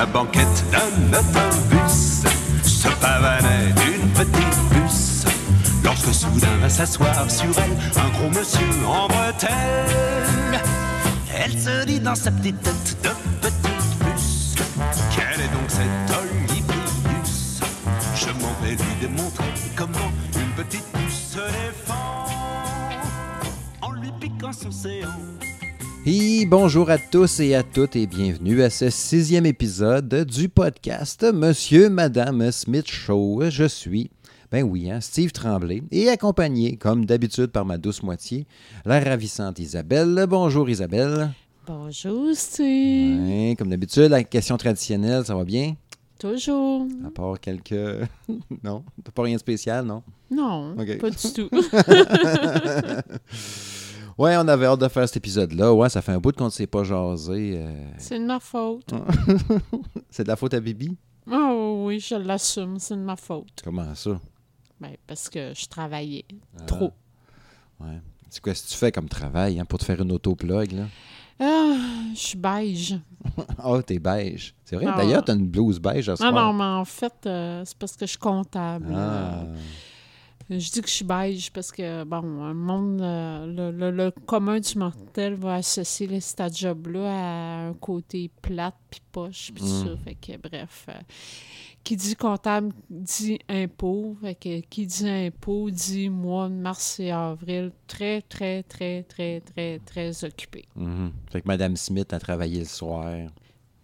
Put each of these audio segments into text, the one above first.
la banquette d'un autobus se pavanait d'une petite puce. Lorsque soudain va s'asseoir sur elle un gros monsieur en bretelle, elle se dit dans sa petite tête de petite puce Quelle est donc cette Olivius Je m'en vais lui démontrer comment une petite puce se défend en lui piquant son séant. Et bonjour à tous et à toutes et bienvenue à ce sixième épisode du podcast Monsieur, Madame Smith Show. Je suis, ben oui, hein, Steve Tremblay et accompagné, comme d'habitude, par ma douce moitié, la ravissante Isabelle. Bonjour Isabelle. Bonjour, Steve. Ouais, comme d'habitude, la question traditionnelle, ça va bien? Toujours. À part quelques... non? T'as pas rien de spécial, non? Non, Ok. pas du tout. Ouais, on avait hâte de faire cet épisode-là. Ouais, ça fait un bout qu'on ne s'est pas jasé. euh. c'est de ma faute. C'est de la faute à Bibi? Oh oui, je l'assume, c'est de ma faute. Comment ça? Ben, parce que je travaillais Ah. trop. Ouais. C'est quoi ce que tu fais comme travail hein, pour te faire une autoplug, là? Ah, je suis beige. Ah, t'es beige. C'est vrai. Ah. D'ailleurs, t'as une blouse beige à ce soir. non, mais en fait, euh, c'est parce que je suis comptable. Ah. Euh, Je dis que je suis beige parce que, bon, le monde, euh, le, le- le commun du mortel va associer là, cet job-là à un côté plate puis poche puis tout Mm. ça. Fait que, bref, euh, qui dit comptable dit impôt. Fait que qui dit impôt dit mois de mars et avril très, très, très, très, très, très occupé. Mhm. Fait que Madame Smith a travaillé le soir.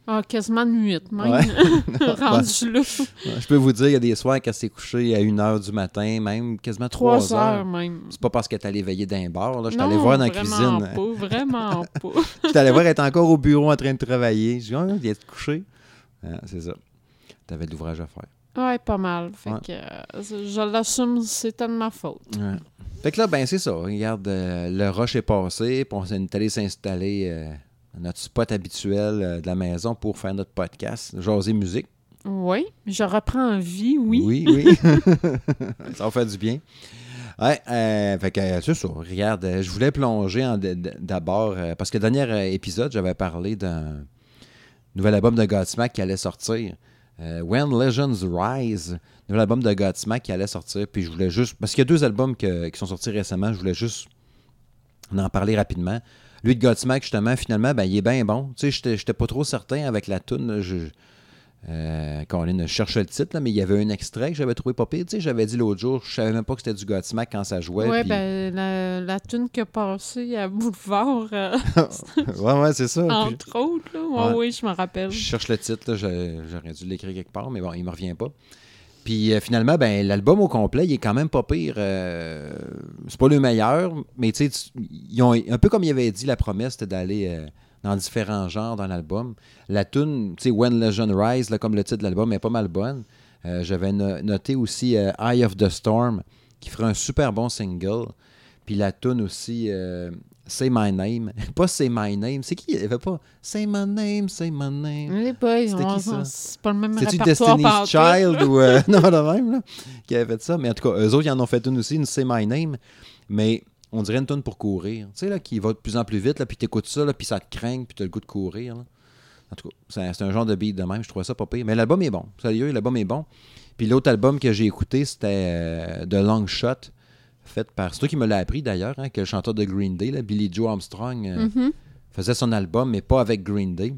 Ah, quasiment de nuit, même. Ouais. Rendu là. Je peux vous dire, il y a des soirs qu'elle s'est couchée à 1h du matin, même quasiment 3 Trois heures. heures même. C'est pas parce qu'elle est allée veiller d'un bar. Là. Je suis allé voir dans la vraiment cuisine. Pas, vraiment pas. Je suis allé voir, elle est encore au bureau en train de travailler. Je dis, ah, il est couché. Ah, c'est ça. T'avais de l'ouvrage à faire. Ouais, pas mal. Fait Ouais. que euh, je l'assume, c'était de ma faute. Ouais. Fait que là, ben c'est ça. Regarde, euh, le rush est passé, puis on s'est allé s'installer euh, notre spot habituel euh, de la maison pour faire notre podcast, Jaser Musique. Oui, je reprends vie, oui. Oui, oui. ça va faire du bien. Ouais, euh, fait que euh, c'est ça. Regarde, je voulais plonger en d'abord, euh, parce que le dernier épisode, j'avais parlé d'un nouvel album de Godsmack qui allait sortir. Euh, When Legends Rise, nouvel album de Godsmack qui allait sortir. Puis je voulais juste. Parce qu'il y a deux albums que- qui sont sortis récemment, je voulais juste en parler rapidement. Lui de Godsmack, justement, finalement, ben, il est bien bon. Tu sais, j'étais- pas trop certain avec la toune. Je, euh, Colin, je cherchais le titre, là, mais il y avait un extrait que j'avais trouvé pas pire. Tu sais, j'avais dit l'autre jour, je savais même pas que c'était du Godsmack quand ça jouait. Puis- ben, la, la tune qui a passé à Boulevard, euh, ouais, ouais, c'est ça. Puis entre autres, là. Ouais, Ouais. oui, je me rappelle. je cherche le titre, j'aurais dû l'écrire quelque part, mais bon, il me revient pas. Puis euh, finalement, ben, l'album au complet, il est quand même pas pire. euh, c'est pas le meilleur, mais tu sais, un peu comme il avait dit, la promesse, c'était d'aller euh, dans différents genres dans l'album. La tune, tu sais, When Legend Rise, là, comme le titre de l'album, est pas mal bonne. Euh, J'avais no- noté aussi Eye of the Storm, qui ferait un super bon single. Puis la tune aussi, Say My Name. Pas Say My Name. C'est qui? Il avait pas Say My Name, Say My Name. Les boys, C'était qui, ça? c'est pas le même C'est-tu Destiny's Child ou. euh, non, de même, là, qui avait fait ça? Mais en tout cas, eux autres, ils en ont fait une aussi, une Say My Name. Mais on dirait une tune pour courir. Tu sais, là, qui va de plus en plus vite, là, puis t'écoutes ça, là, puis ça te craint, puis t'as le goût de courir. là. En tout cas, c'est un, c'est un genre de beat de même. Je trouvais ça pas pire. Mais l'album est bon. Sérieux, l'album est bon. Puis l'autre album que j'ai écouté, c'était euh, The Long Shot, fait par. C'est toi qui me l'as appris d'ailleurs, hein, que le chanteur de Green Day, là, Billy Joe Armstrong, euh, Mhm. faisait son album, mais pas avec Green Day.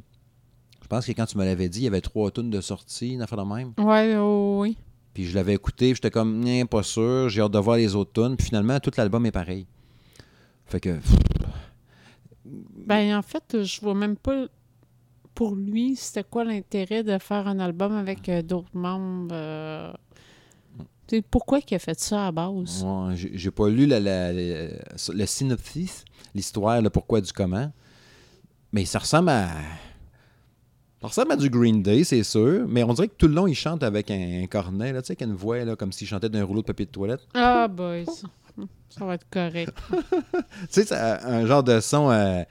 Je pense que quand tu me l'avais dit, il y avait trois tunes de sortie, une affaire de même. Ouais, oh, oui. Puis je l'avais écouté, j'étais comme, pas sûr, j'ai hâte de voir les autres tunes. Puis finalement, tout l'album est pareil. Fait que, Ben, en fait, je vois même pas pour lui, c'était quoi l'intérêt de faire un album avec euh, d'autres membres. euh, pourquoi il a fait ça à base? ouais, j'ai pas lu la- la- la- le synopsis, l'histoire, le pourquoi du comment. Mais ça ressemble à. Ça ressemble à du Green Day, c'est sûr. Mais on dirait que tout le long, il chante avec un, un cornet, là, tu sais, avec une voix, là, comme s'il chantait d'un rouleau de papier de toilette. Ah, boys. Ça va être correct. Tu sais, un genre de son. euh,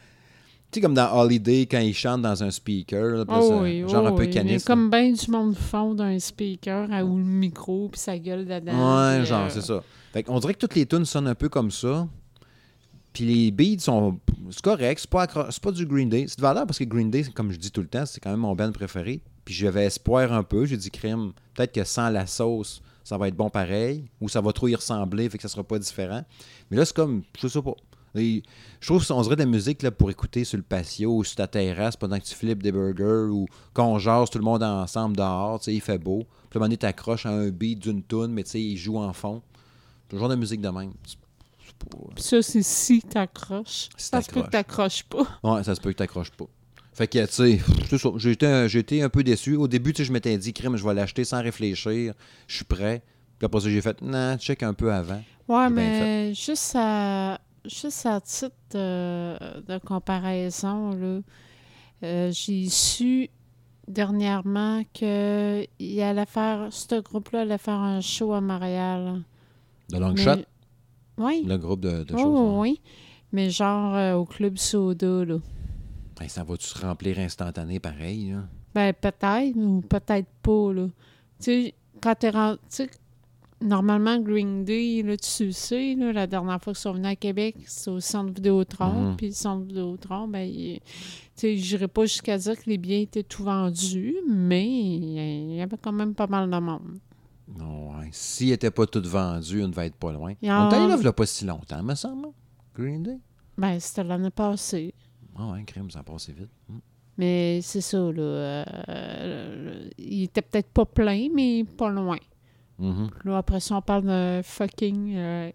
tu sais, comme dans Holiday, quand il chante dans un speaker, là, Oh c'est un genre oh un peu oui. Caniste. comme bien du monde fond d'un speaker à, ou le micro, puis sa gueule dedans. Ouais, puis, genre, euh, c'est ça. Fait qu'on dirait que toutes les tunes sonnent un peu comme ça. Puis les beats sont. C'est correct, c'est pas, accro- c'est pas du Green Day. C'est de valeur parce que Green Day, comme je dis tout le temps, c'est quand même mon band préféré. Puis j'avais espoir un peu. J'ai dit, crème, peut-être que sans la sauce, ça va être bon pareil, ou ça va trop y ressembler, fait que ça sera pas différent. Mais là, c'est comme, je sais pas. Et je trouve qu'on dirait de la musique là, pour écouter sur le patio ou sur ta terrasse pendant que tu flippes des burgers ou qu'on jase tout le monde ensemble dehors, tu sais, il fait beau. Puis à un moment donné, t'accroches à un beat d'une tune, mais tu sais, il joue en fond. Genre de musique de même. Puis ça, c'est si t'accroches. Si Ça se peut que t'accroches pas. Ouais, ça se peut que t'accroches pas. Fait que, tu sais. J'ai été, un- peu déçu. Au début, tu sais, je m'étais dit, crime, je vais l'acheter sans réfléchir. Je suis prêt. Puis après ça, j'ai fait, non, check un peu avant. Ouais, mais juste à, juste à titre de, de comparaison, là, euh, j'ai su dernièrement que il allait faire, ce groupe-là allait faire un show à Montréal. De long Mais- shot, Oui. le groupe de, de Oh, choses. hein. oui. Mais genre euh, au Club Soda, là. Ben, ça va-tu se remplir instantané pareil, là? Ben, peut-être, ou peut-être pas, là. Tu sais, quand t'es rendu... Normalement, Green Day, là, tu le sais, là, la dernière fois qu'ils sont venus à Québec, c'est au Centre Vidéotron. Mhm. Puis le Centre Vidéotron, ben, il- sais, j'irais pas jusqu'à dire que les biens étaient tout vendus, mais il y avait quand même pas mal de monde. Non, ouais. S'il n'était pas tout vendu, on devait être pas loin. On est allé là, pas si longtemps, me semble. Green Day? Ben, c'était l'année passée. Ah ouais, crime, ça a passé vite. Hmm. Mais c'est ça, là. euh, euh, il était peut-être pas plein, mais pas loin. Mhm. Là, après ça, on parle d'un fucking euh,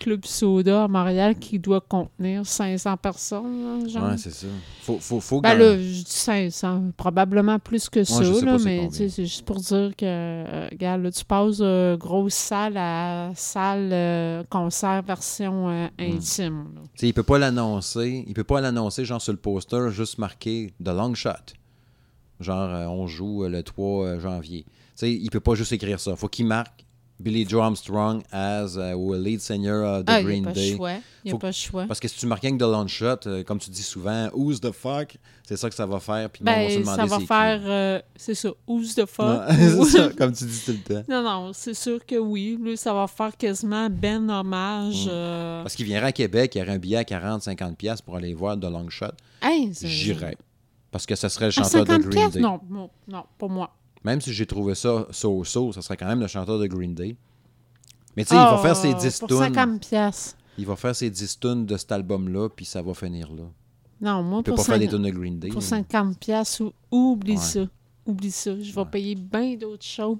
club soda à Montréal qui doit contenir 500 personnes, là, genre. Ouais, c'est ça. Faut, faut, faut ben là, je dis 500, probablement plus que ça, là, mais c'est juste pour dire que, euh, regarde, là, tu passes de grosse salle à salle euh, concert version euh, Hmm. intime. il peut pas l'annoncer. Il peut pas l'annoncer, genre sur le poster, juste marqué The Long Shot. Genre, euh, on joue euh, le 3 euh, janvier. Tu sais, il peut pas juste écrire ça. Faut qu'il marque Billy Joe Armstrong as euh, ou lead singer of the Ah, Green a pas Day. choix. Il n'y a Faut- pas le choix. Parce que si tu marques rien que The Long Shot, euh, comme tu dis souvent, Who's the fuck, c'est ça que ça va faire. Puis le monde va se Ben, demander ça va faire, euh, c'est ça, who's the fuck? C'est ça, comme tu dis tout le temps. Non, non, c'est sûr que oui. Lui, ça va faire quasiment ben hommage. Mm. euh, Parce qu'il viendrait à Québec, il y aurait un billet à 40-50$ piastres pour aller voir The Long Shot. hey, J'irais. Parce que ça serait le chanteur de 50 Green? Day. Non, non, non, pas moi. Même si j'ai trouvé ça so-so, ça serait quand même le chanteur de Green Day. Mais tu sais, il va faire ses 10 Pour tunes. 50 piastres. Il va faire ses 10 tunes de cet album-là, puis ça va finir là. Non, moi, Il peut pour, pas faire des 50 tunes de Green Day. pour là. 50 piastres, ou- oublie Ouais. ça. Oublie ça. Je vais Ouais. payer bien d'autres choses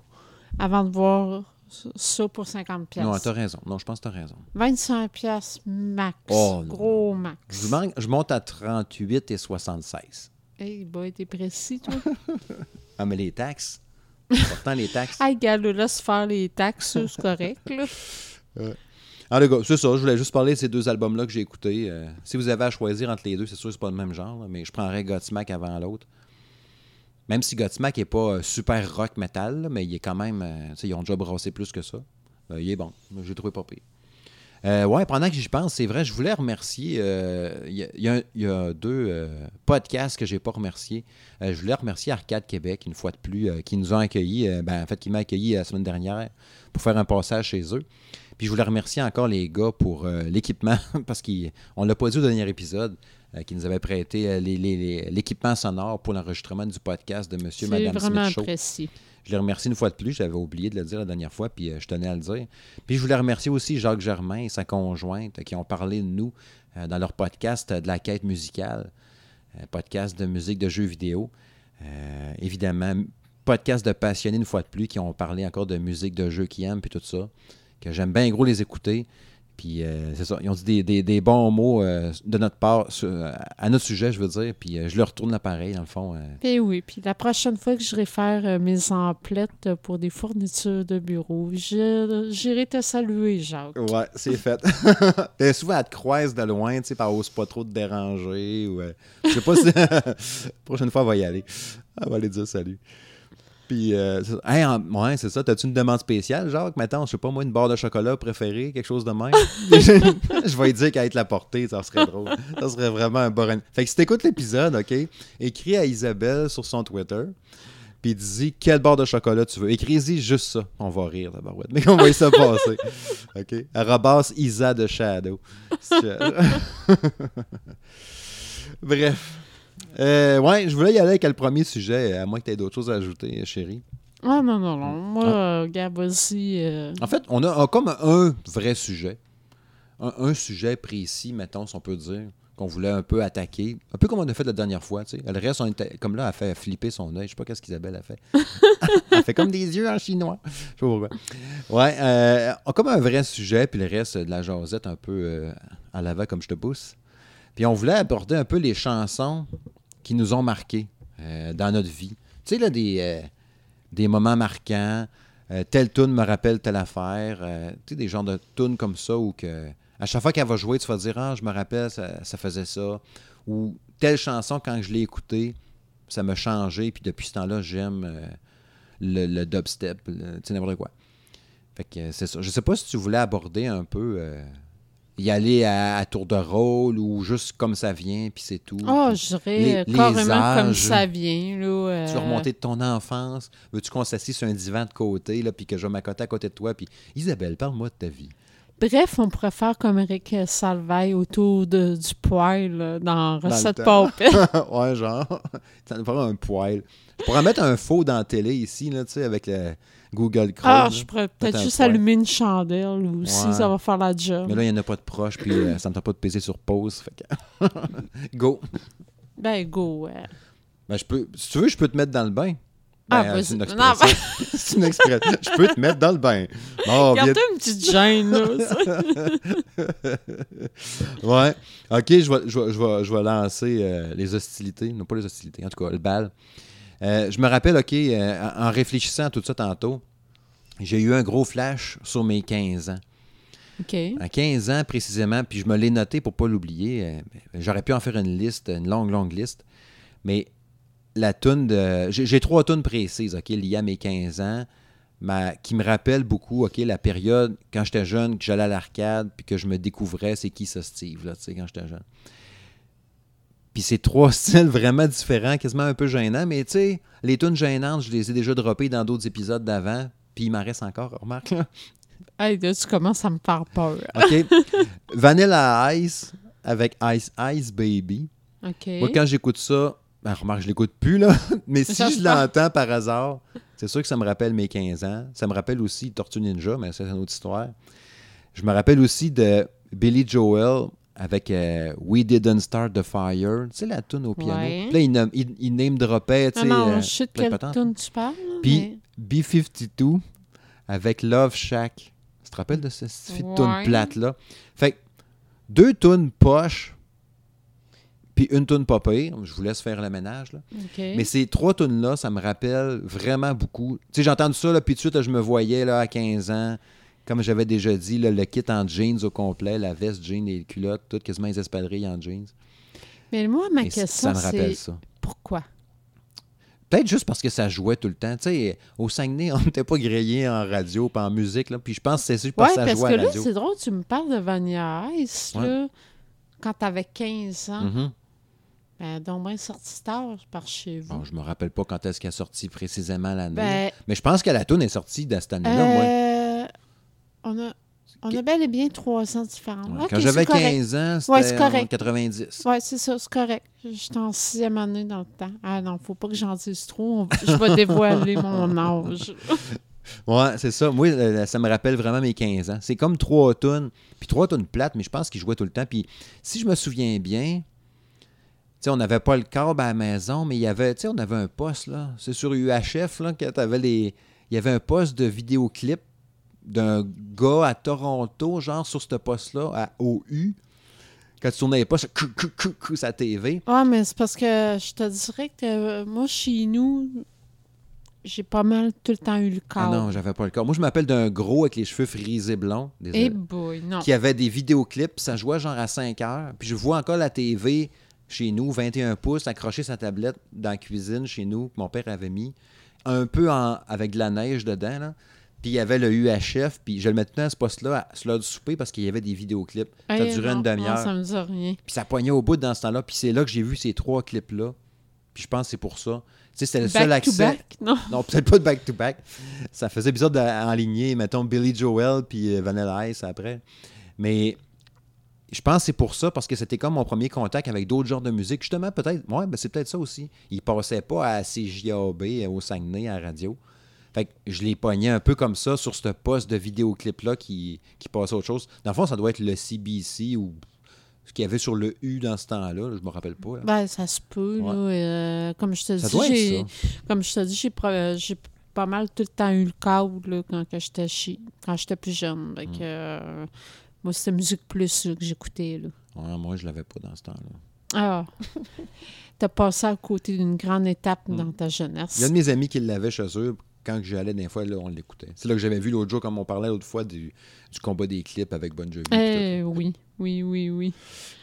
avant de voir ça pour 50 Non, piastres. t'as raison. Non, je pense que t'as raison. 25 piastres max. Oh, non. Gros max. Je, manque- je monte à 38 et 76. Hey, boy, t'es précis, toi. Ah, mais les taxes. Pourtant, les taxes. hey, gars, là, laisse faire les taxes, c'est correct, là. Ah, gars, c'est ça. Je voulais juste parler de ces deux albums-là que j'ai écoutés. Euh, si vous avez à choisir entre les deux, c'est sûr que c'est pas le même genre, là, mais je prendrais Godsmack avant l'autre. Même si Godsmack n'est pas euh, super rock metal, là, mais il est quand même. euh, ils ont déjà brassé plus que ça. Il est bon. J'ai trouvé pas pire. Euh, ouais, pendant que j'y pense, c'est vrai, je voulais remercier. euh, Il y, a- il y a y deux euh, podcasts que j'ai pas remerciés. Euh, je voulais remercier Arcade Québec, une fois de plus, euh, qui nous ont accueillis. euh, ben, en fait, qui m'a accueilli la semaine dernière pour faire un passage chez eux. Puis je voulais remercier encore les gars pour euh, l'équipement, parce qu'on ne l'a pas dit au dernier épisode, euh, qui nous avaient prêté euh, l'équipement sonore pour l'enregistrement du podcast de Monsieur et Madame vraiment Smith Show. apprécié. Je les remercie une fois de plus. J'avais oublié de le dire la dernière fois, puis euh, je tenais à le dire. Puis je voulais remercier aussi Jacques Germain et sa conjointe qui ont parlé de nous euh, dans leur podcast euh, de la quête musicale, podcast de musique de jeux vidéo. Évidemment, podcast de passionnés une fois de plus qui ont parlé encore de musique de jeux qu'ils aiment, puis tout ça. Que j'aime bien gros les écouter. Puis euh, c'est ça, ils ont dit des, des- des bons mots euh, de notre part, sur- euh, à notre sujet, je veux dire. Puis euh, je leur retourne l'appareil, dans le fond. euh, Puis oui, puis la prochaine fois que je faire euh, mes emplettes pour des fournitures de bureau, j'irai te saluer, Jacques. Ouais, c'est fait. Et souvent, elle te croise de loin, tu sais, par ose pas trop te déranger. Ou, euh, je sais pas si. prochaine fois, elle va y aller. Elle va aller dire salut. Puis, euh, ça. Ouais, c'est ça. T'as-tu une demande spéciale, Jacques? Mettons, je sais pas, moi, une barre de chocolat préférée, quelque chose de même? je vais dire qu'à être la portée, ça serait drôle. Ça serait vraiment un bon. Fait que si t'écoutes l'épisode, OK, écris à Isabelle sur son Twitter. Puis dis quelle barre de chocolat tu veux. Écris-y juste ça. On va rire, la barouette. Mais on va y se passer. OK? Isa de Shadow. Bref. Euh, ouais, je voulais y aller avec le premier sujet, à moins que tu aies d'autres choses à ajouter, chérie. Ah non, non, non. Moi, euh, gars, vas-y. euh, En fait, on a, comme un vrai sujet. Un, un sujet précis, mettons, si on peut dire, qu'on voulait un peu attaquer. Un peu comme on a fait la dernière fois, tu sais. Le reste, on était, comme là, elle a fait flipper son œil. Je sais pas qu'est-ce qu'Isabelle a fait. elle fait comme des yeux en chinois. Je sais pas pourquoi. Ouais, euh, on a comme un vrai sujet, puis le reste de la jasette un peu euh, à l'avant, comme je te pousse. Puis on voulait aborder un peu les chansons qui nous ont marqués euh, dans notre vie. Tu sais, là, des, euh, moments marquants. Euh, telle tune me rappelle telle affaire. euh, tu sais, des genres de tunes comme ça où que, à chaque fois qu'elle va jouer, tu vas dire Ah, je me rappelle, ça, faisait ça. Ou telle chanson, quand je l'ai écoutée, ça m'a changé. Puis depuis ce temps-là, j'aime le, dubstep, tu sais, n'importe quoi. Fait que c'est ça. Je sais pas si tu voulais aborder un peu. Y aller à, à tour de rôle ou juste comme ça vient, puis c'est tout. Ah, Puis je dirais les- les carrément comme ça vient. Là, euh, tu remonter de ton enfance? Veux-tu qu'on s'assied sur un divan de côté, là, puis que je vais m'accoter à côté de toi? Puis Isabelle, parle-moi de ta vie. Bref, on pourrait faire comme Eric Salvaille autour de, du poêle là, dans Recette. Paupette. ouais, genre. Ça nous fera un poil. Je pourrais mettre un faux dans la télé ici, là, tu sais, avec le Google Chrome. Ah, je pourrais peut-être juste poêle. allumer une chandelle aussi, Ouais. ça va faire la job. Mais là, il n'y en a pas de proche, puis euh, ça ne tente pas de peser sur pause. Fait que... Go. Ben, go. ouais. Ben, je peux... Si tu veux, je peux te mettre dans le bain. Ah, Ben, vas-y. c'est une expression. c'est une expression. Je peux te mettre dans le bain. Bon, Gardez une petite gêne, là. Ouais. OK, je vais, je vais- je vais- je vais lancer euh, les hostilités. Non, pas les hostilités, en tout cas, le bal. Euh, je me rappelle, OK, euh, en réfléchissant à tout ça tantôt, j'ai eu un gros flash sur mes 15 ans. OK. À 15 ans précisément, puis je me l'ai noté pour pas l'oublier. euh, J'aurais pu en faire une liste, une longue, longue liste. Mais la toune de. J'ai trois tunes précises, OK, liées à mes 15 ans, ma- qui me rappellent beaucoup, OK, la période quand j'étais jeune, que j'allais à l'arcade, puis que je me découvrais c'est qui ça Steve, là, tu sais, quand j'étais jeune. Puis c'est trois styles vraiment différents, quasiment un peu gênants, mais tu sais, les tunes gênantes, je les ai déjà droppées dans d'autres épisodes d'avant, puis il m'en reste encore, remarque, là. Hey, là, tu commences à me faire peur. OK. Vanilla Ice avec Ice Ice Baby. OK. Moi, quand j'écoute ça, ben, remarque, je l'écoute plus, là. Mais si je l'entends par hasard, c'est sûr que ça me rappelle mes 15 ans. Ça me rappelle aussi Tortue Ninja, mais c'est une autre histoire. Je me rappelle aussi de Billy Joel avec euh, We Didn't Start the Fire. Tu sais, la tune au piano. Ouais. Puis là, il, nom- il, il name tu Ah sais. non, euh, je sais de quelle tune tu parles. Puis B-52 avec Love Shack. Tu te rappelles de ce cette Ouais. tune plate-là? Fait que deux tunes poches, puis une tune pas pire. Je vous laisse faire le ménage, là. mais... Ces trois tunes-là, ça me rappelle vraiment beaucoup. Tu sais, j'ai entendu ça, là, puis tout de suite, là, je me voyais là, à 15 ans, comme j'avais déjà dit, le kit en jeans au complet, la veste jeans, les culottes, tout, quasiment les espadrilles en jeans. Mais moi, ma Et ça question, me rappelle c'est ça. pourquoi? Peut-être juste parce que ça jouait tout le temps. Tu sais, au Saguenay, on n'était pas grillé en radio pas en musique. Là. Puis je pense que c'est juste parce que ça parce jouait que à la là, radio. c'est drôle, tu me parles de Vanilla Ice, Ouais. là, quand t'avais 15 ans. Mhm. Ben, donc, ben, sorti tard par chez vous. Bon, je me rappelle pas quand est-ce qu'elle est sortie précisément l'année. ben, Mais je pense que la tune est sortie dans cette année-là, moi. euh, on, a, on a bel et bien trois ans différents. Ouais, Ok, quand j'avais c'est correct. 15 ans, Ouais, c'était c'est correct. en 90. Oui, c'est ça, c'est correct. J'étais en sixième année dans le temps. Ah non, faut pas que j'en dise trop. on- Je vais dévoiler mon âge. Ouais, c'est ça. Moi, euh, ça me rappelle vraiment mes 15 ans. C'est comme trois tonnes. Puis trois tonnes plates, mais je pense qu'ils jouaient tout le temps. Puis si je me souviens bien, tu sais, on n'avait pas le câble à la maison, mais il y avait, on avait un poste, là. C'est sur UHF, là, les... Il y avait un poste de vidéoclip d'un gars à Toronto, genre sur ce poste-là, à OU. Quand tu tournais les postes, cou, cou, cou, cou, sa TV. Ah, mais c'est parce que je te dirais que euh, moi, chez nous, j'ai pas mal tout le temps eu le Ah câble. non, j'avais pas le câble. Moi, je m'appelle d'un gros avec les cheveux frisés blonds. Désolé. Eh boy, non. qui avait des vidéoclips. Ça jouait genre à 5 heures. Puis je vois encore la TV chez nous, 21 pouces, accrochée sa tablette dans la cuisine chez nous, que mon père avait mis. Un peu en- avec de la neige dedans. Là. Puis il y avait le UHF. Puis je le mettais à ce poste-là, à- l'heure du souper, parce qu'il y avait des vidéoclips. Ça Eh durait non, une demi-heure. ça me dit rien. Puis ça poignait au bout dans ce temps-là. Puis c'est là que j'ai vu ces trois clips-là. Puis je pense que c'est pour ça. Tu sais, c'était le seul Back to accès. back, non? Non, peut-être pas de back-to-back. Ça faisait bizarre d'enligner, mettons, Billy Joel puis euh, Vanilla Ice après. Mais je pense que c'est pour ça, parce que c'était comme mon premier contact avec d'autres genres de musique. Justement, peut-être, ouais, ben c'est peut-être ça aussi. Il passait pas à CJAB euh, au Saguenay à la radio. Fait que je l'ai pogné un peu comme ça sur ce poste de vidéoclip-là qui, qui passait autre chose. Dans le fond, ça doit être le CBC ou ce qu'il y avait sur le U dans ce temps-là. Je me rappelle pas. là. Ben, ça se peut, Ouais. là. euh, comme je te dis, comme je te dis, j'ai pas mal tout le temps eu le câble là, quand que j'étais chi- quand j'étais plus jeune. Mm. euh, moi, c'était Musique Plus là, que j'écoutais. là. Ouais, moi, je l'avais pas dans ce temps-là. Ah! T'as passé à côté d'une grande étape Mm. dans ta Il y a jeunesse. de mes amis qui l'avaient chez eux. Quand j'allais des fois, là, on l'écoutait. C'est là que j'avais vu l'autre jour, comme on parlait l'autre fois, du, du combat des clips avec Bon Jovi. Eh oui, oui, oui, oui.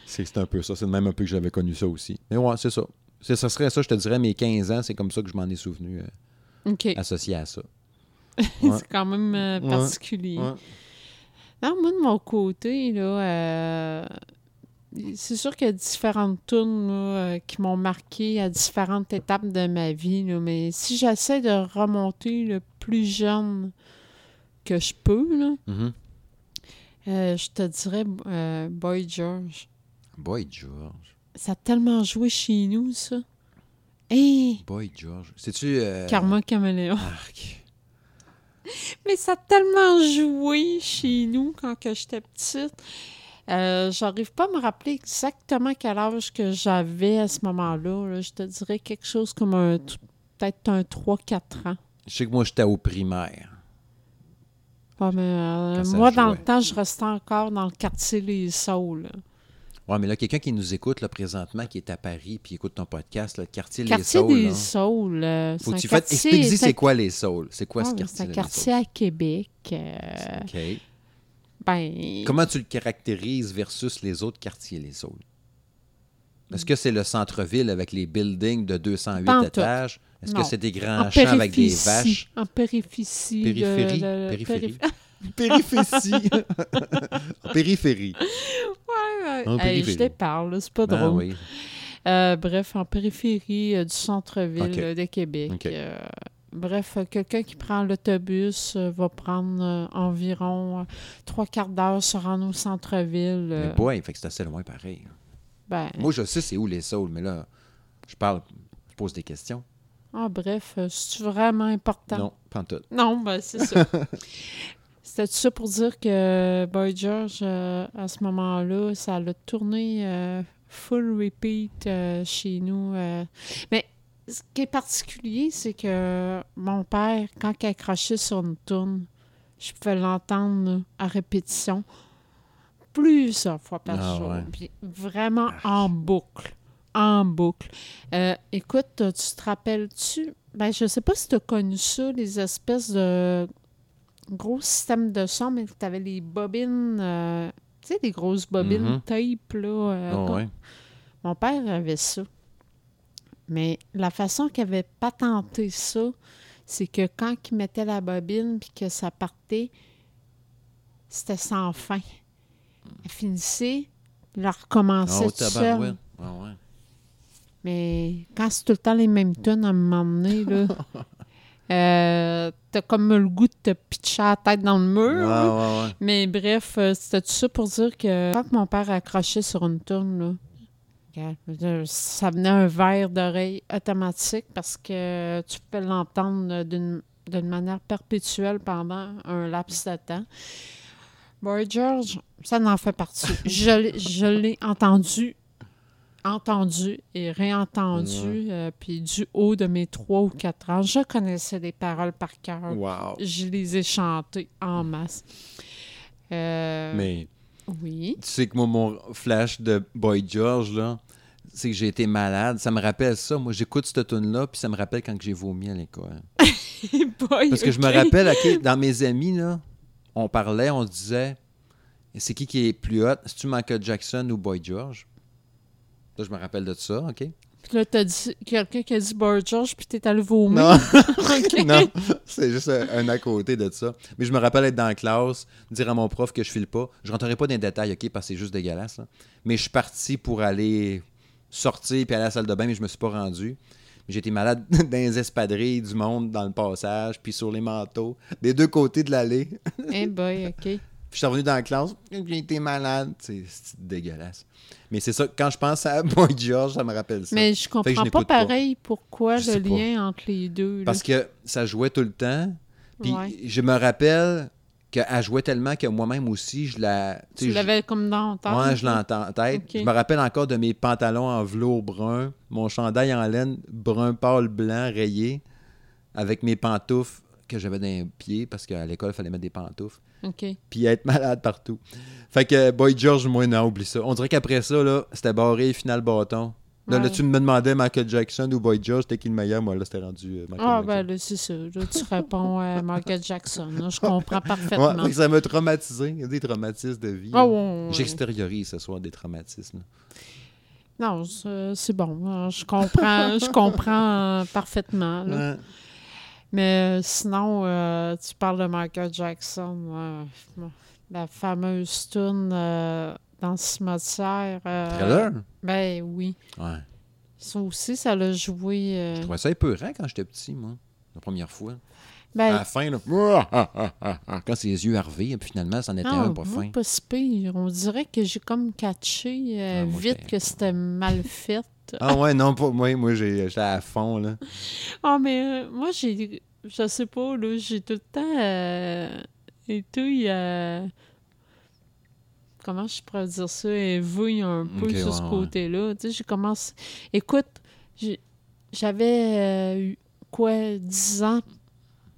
C'est c'est un peu ça. C'est même un peu que j'avais connu ça aussi. Mais ouais, c'est ça. C'est- Ça serait ça, je te dirais, mes 15 ans, c'est comme ça que je m'en ai souvenu, euh, associé à ça. C'est quand même euh, Ouais. particulier. Ouais. Non, moi, de mon côté, là, euh, c'est sûr qu'il y a différentes tunes là, euh, qui m'ont marqué à différentes étapes de ma vie, là, mais si j'essaie de remonter le plus jeune que je peux, là, Mhm. euh, je te dirais euh, Boy George. Boy George. Ça a tellement joué chez nous, ça. Hé! Boy George. C'est-tu. euh, Karma Caméléon. Arc. Mais ça a tellement joué chez nous quand que j'étais petite. Euh, J'arrive pas à me rappeler exactement quel âge que j'avais à ce moment-là. là. Je te dirais quelque chose comme un peut-être un 3-4 ans. Je sais que moi, j'étais au primaire. Mais, euh, moi, dans le temps, je restais encore dans le quartier Les Saules. Ouais, mais là, quelqu'un qui nous écoute là, présentement, qui est à Paris, puis écoute ton podcast, le quartier, quartier Les Saules. des là. Saules. euh, Faut c'est que tu fasses. quoi les Saules? C'est quoi Ouais, ce quartier? C'est un quartier à Québec. euh, OK. ben, Comment tu le caractérises versus les autres quartiers, les Saules? Est-ce que c'est le centre-ville avec les buildings de 208 Pas en tout. étages? Est-ce que c'est des en grands champs avec des vaches? En périphérie. de- Périphérie? de- Périphérie? périph- Périphérie. en périphérie. Ouais, hey, je te parle, c'est pas Ah drôle. oui. Euh, bref, en périphérie euh, du centre-ville euh, de Québec. Euh, bref, quelqu'un qui prend l'autobus euh, va prendre euh, environ euh, trois quarts d'heure se rendre au centre-ville. Mais boy, fait que c'est assez loin pareil. ben, Moi, je sais c'est où les Saules, mais là, je parle, je pose des questions. ah, bref, c'est vraiment important? Non, pas en tout. Non, ben, c'est ça. C'était ça pour dire que Boy George, euh, à ce moment-là, ça l'a tourné euh, full repeat euh, chez nous. Mais ce qui est particulier, c'est que mon père, quand il accrochait sur une tourne, je pouvais l'entendre à répétition plusieurs fois par Ah, jour. ouais. Puis vraiment en boucle. En boucle. Écoute, tu te rappelles-tu? Ben, je sais pas si tu as connu ça, les espèces de gros systèmes de son, mais tu avais les bobines, euh, tu sais, les grosses bobines Mhm. tape, là. euh, Ah comme- ouais. Mon père avait ça. Mais la façon qu'il avait patenté ça, c'est que quand il mettait la bobine puis que ça partait, c'était sans fin. Elle finissait, il la recommençait Oh, tout seul. Ah ouais. Mais quand c'est tout le temps les mêmes tonnes à un moment donné, là, euh, t'as comme le goût de te pitcher la tête dans le mur. Ouais, là. ouais, ouais. Mais bref, euh, c'était tout ça pour dire que quand mon père accrochait sur une tourne, ça venait un verre d'oreille automatique parce que tu peux l'entendre d'une d'une manière perpétuelle pendant un laps de temps. Boy George, ça n'en fait partie. je l'ai- je l'ai entendu, entendu et réentendu, euh, puis du haut de mes trois ou quatre ans, je connaissais les paroles par cœur. Wow. Je les ai chantées en masse. Euh, Mais Oui. tu sais que moi, mon flash de Boy George, là, c'est que j'ai été malade. Ça me rappelle ça. Moi, j'écoute cette tune-là, puis ça me rappelle quand j'ai vomi à l'école. Boy, Parce que je me rappelle, dans mes amis, là, on parlait, on se disait, c'est qui qui est plus hot? C'est-tu Michael Jackson ou Boy George? Là, je me rappelle de ça, OK? Puis là, t'as dit quelqu'un qui a dit George, puis t'es allé vomir. Non, non, c'est juste un, à côté de ça. Mais je me rappelle être dans la classe, dire à mon prof que je file pas. Je rentrerai pas dans les détails, OK, parce que c'est juste dégueulasse. là. Mais je suis parti pour aller sortir puis aller à la salle de bain, mais je me suis pas rendu. J'étais malade dans les espadrilles du monde, dans le passage, puis sur les manteaux, des deux côtés de l'allée. Eh boy, OK. Je suis revenu dans la classe, j'ai été malade. C'est dégueulasse. Mais c'est ça, quand je pense à Boy George, ça me rappelle ça. Mais je comprends je pas pareil pourquoi Je le pas. lien entre les deux. là. Parce que ça jouait tout le temps. Puis Ouais. je me rappelle qu'elle jouait tellement que moi-même aussi, je la. Tu l'avais comme dans tête. Ouais, je l'entends en tête. Je me rappelle encore de mes pantalons en velours brun, mon chandail en laine brun pâle blanc rayé, avec mes pantoufles que j'avais dans les pieds parce qu'à l'école, il fallait mettre des pantoufles. OK. Puis être malade partout. Fait que Boy George, moi, non, oublie ça. On dirait qu'après ça, là, c'était barré, final bâton. Là, là, Ouais. tu me demandais Michael Jackson ou Boy George, c'était qui le meilleur? Moi, là, c'était rendu euh, Michael Ah, Jackson. ben là, c'est ça. Là, tu réponds à Michael Jackson. là. je comprends Ouais, parfaitement. fait que ça m'a traumatisé. Il y a des traumatismes de vie. Ah, ouais, ouais. J'extériorise ce soir des traumatismes. Non, c'est bon. Je comprends, je comprends euh, parfaitement. là. Mais euh, sinon, euh, tu parles de Michael Jackson. euh, la fameuse tune euh, dans le cimetière. Thriller? Ben oui. Ouais. Ça aussi, ça l'a joué. Je trouvais ça épeurant quand j'étais petit, moi. La première fois. ben, À la fin, là. Quand ses yeux arrivaient, puis finalement, c'en était non, un pas fin. pas si pire. On dirait que j'ai comme catché euh, Ah, vite que c'était mal fait. Ah ouais, non, pas moi. Moi, j'ai- j'étais à fond, là. Ah, mais euh, moi, j'ai. Je sais pas, là, j'ai tout le temps euh, été. euh, comment je pourrais dire ça? Éveillé un peu Ok, sur ouais, ce ouais. côté-là. Tu sais, j'ai commencé. Écoute, j'avais euh, eu, quoi, 10 ans.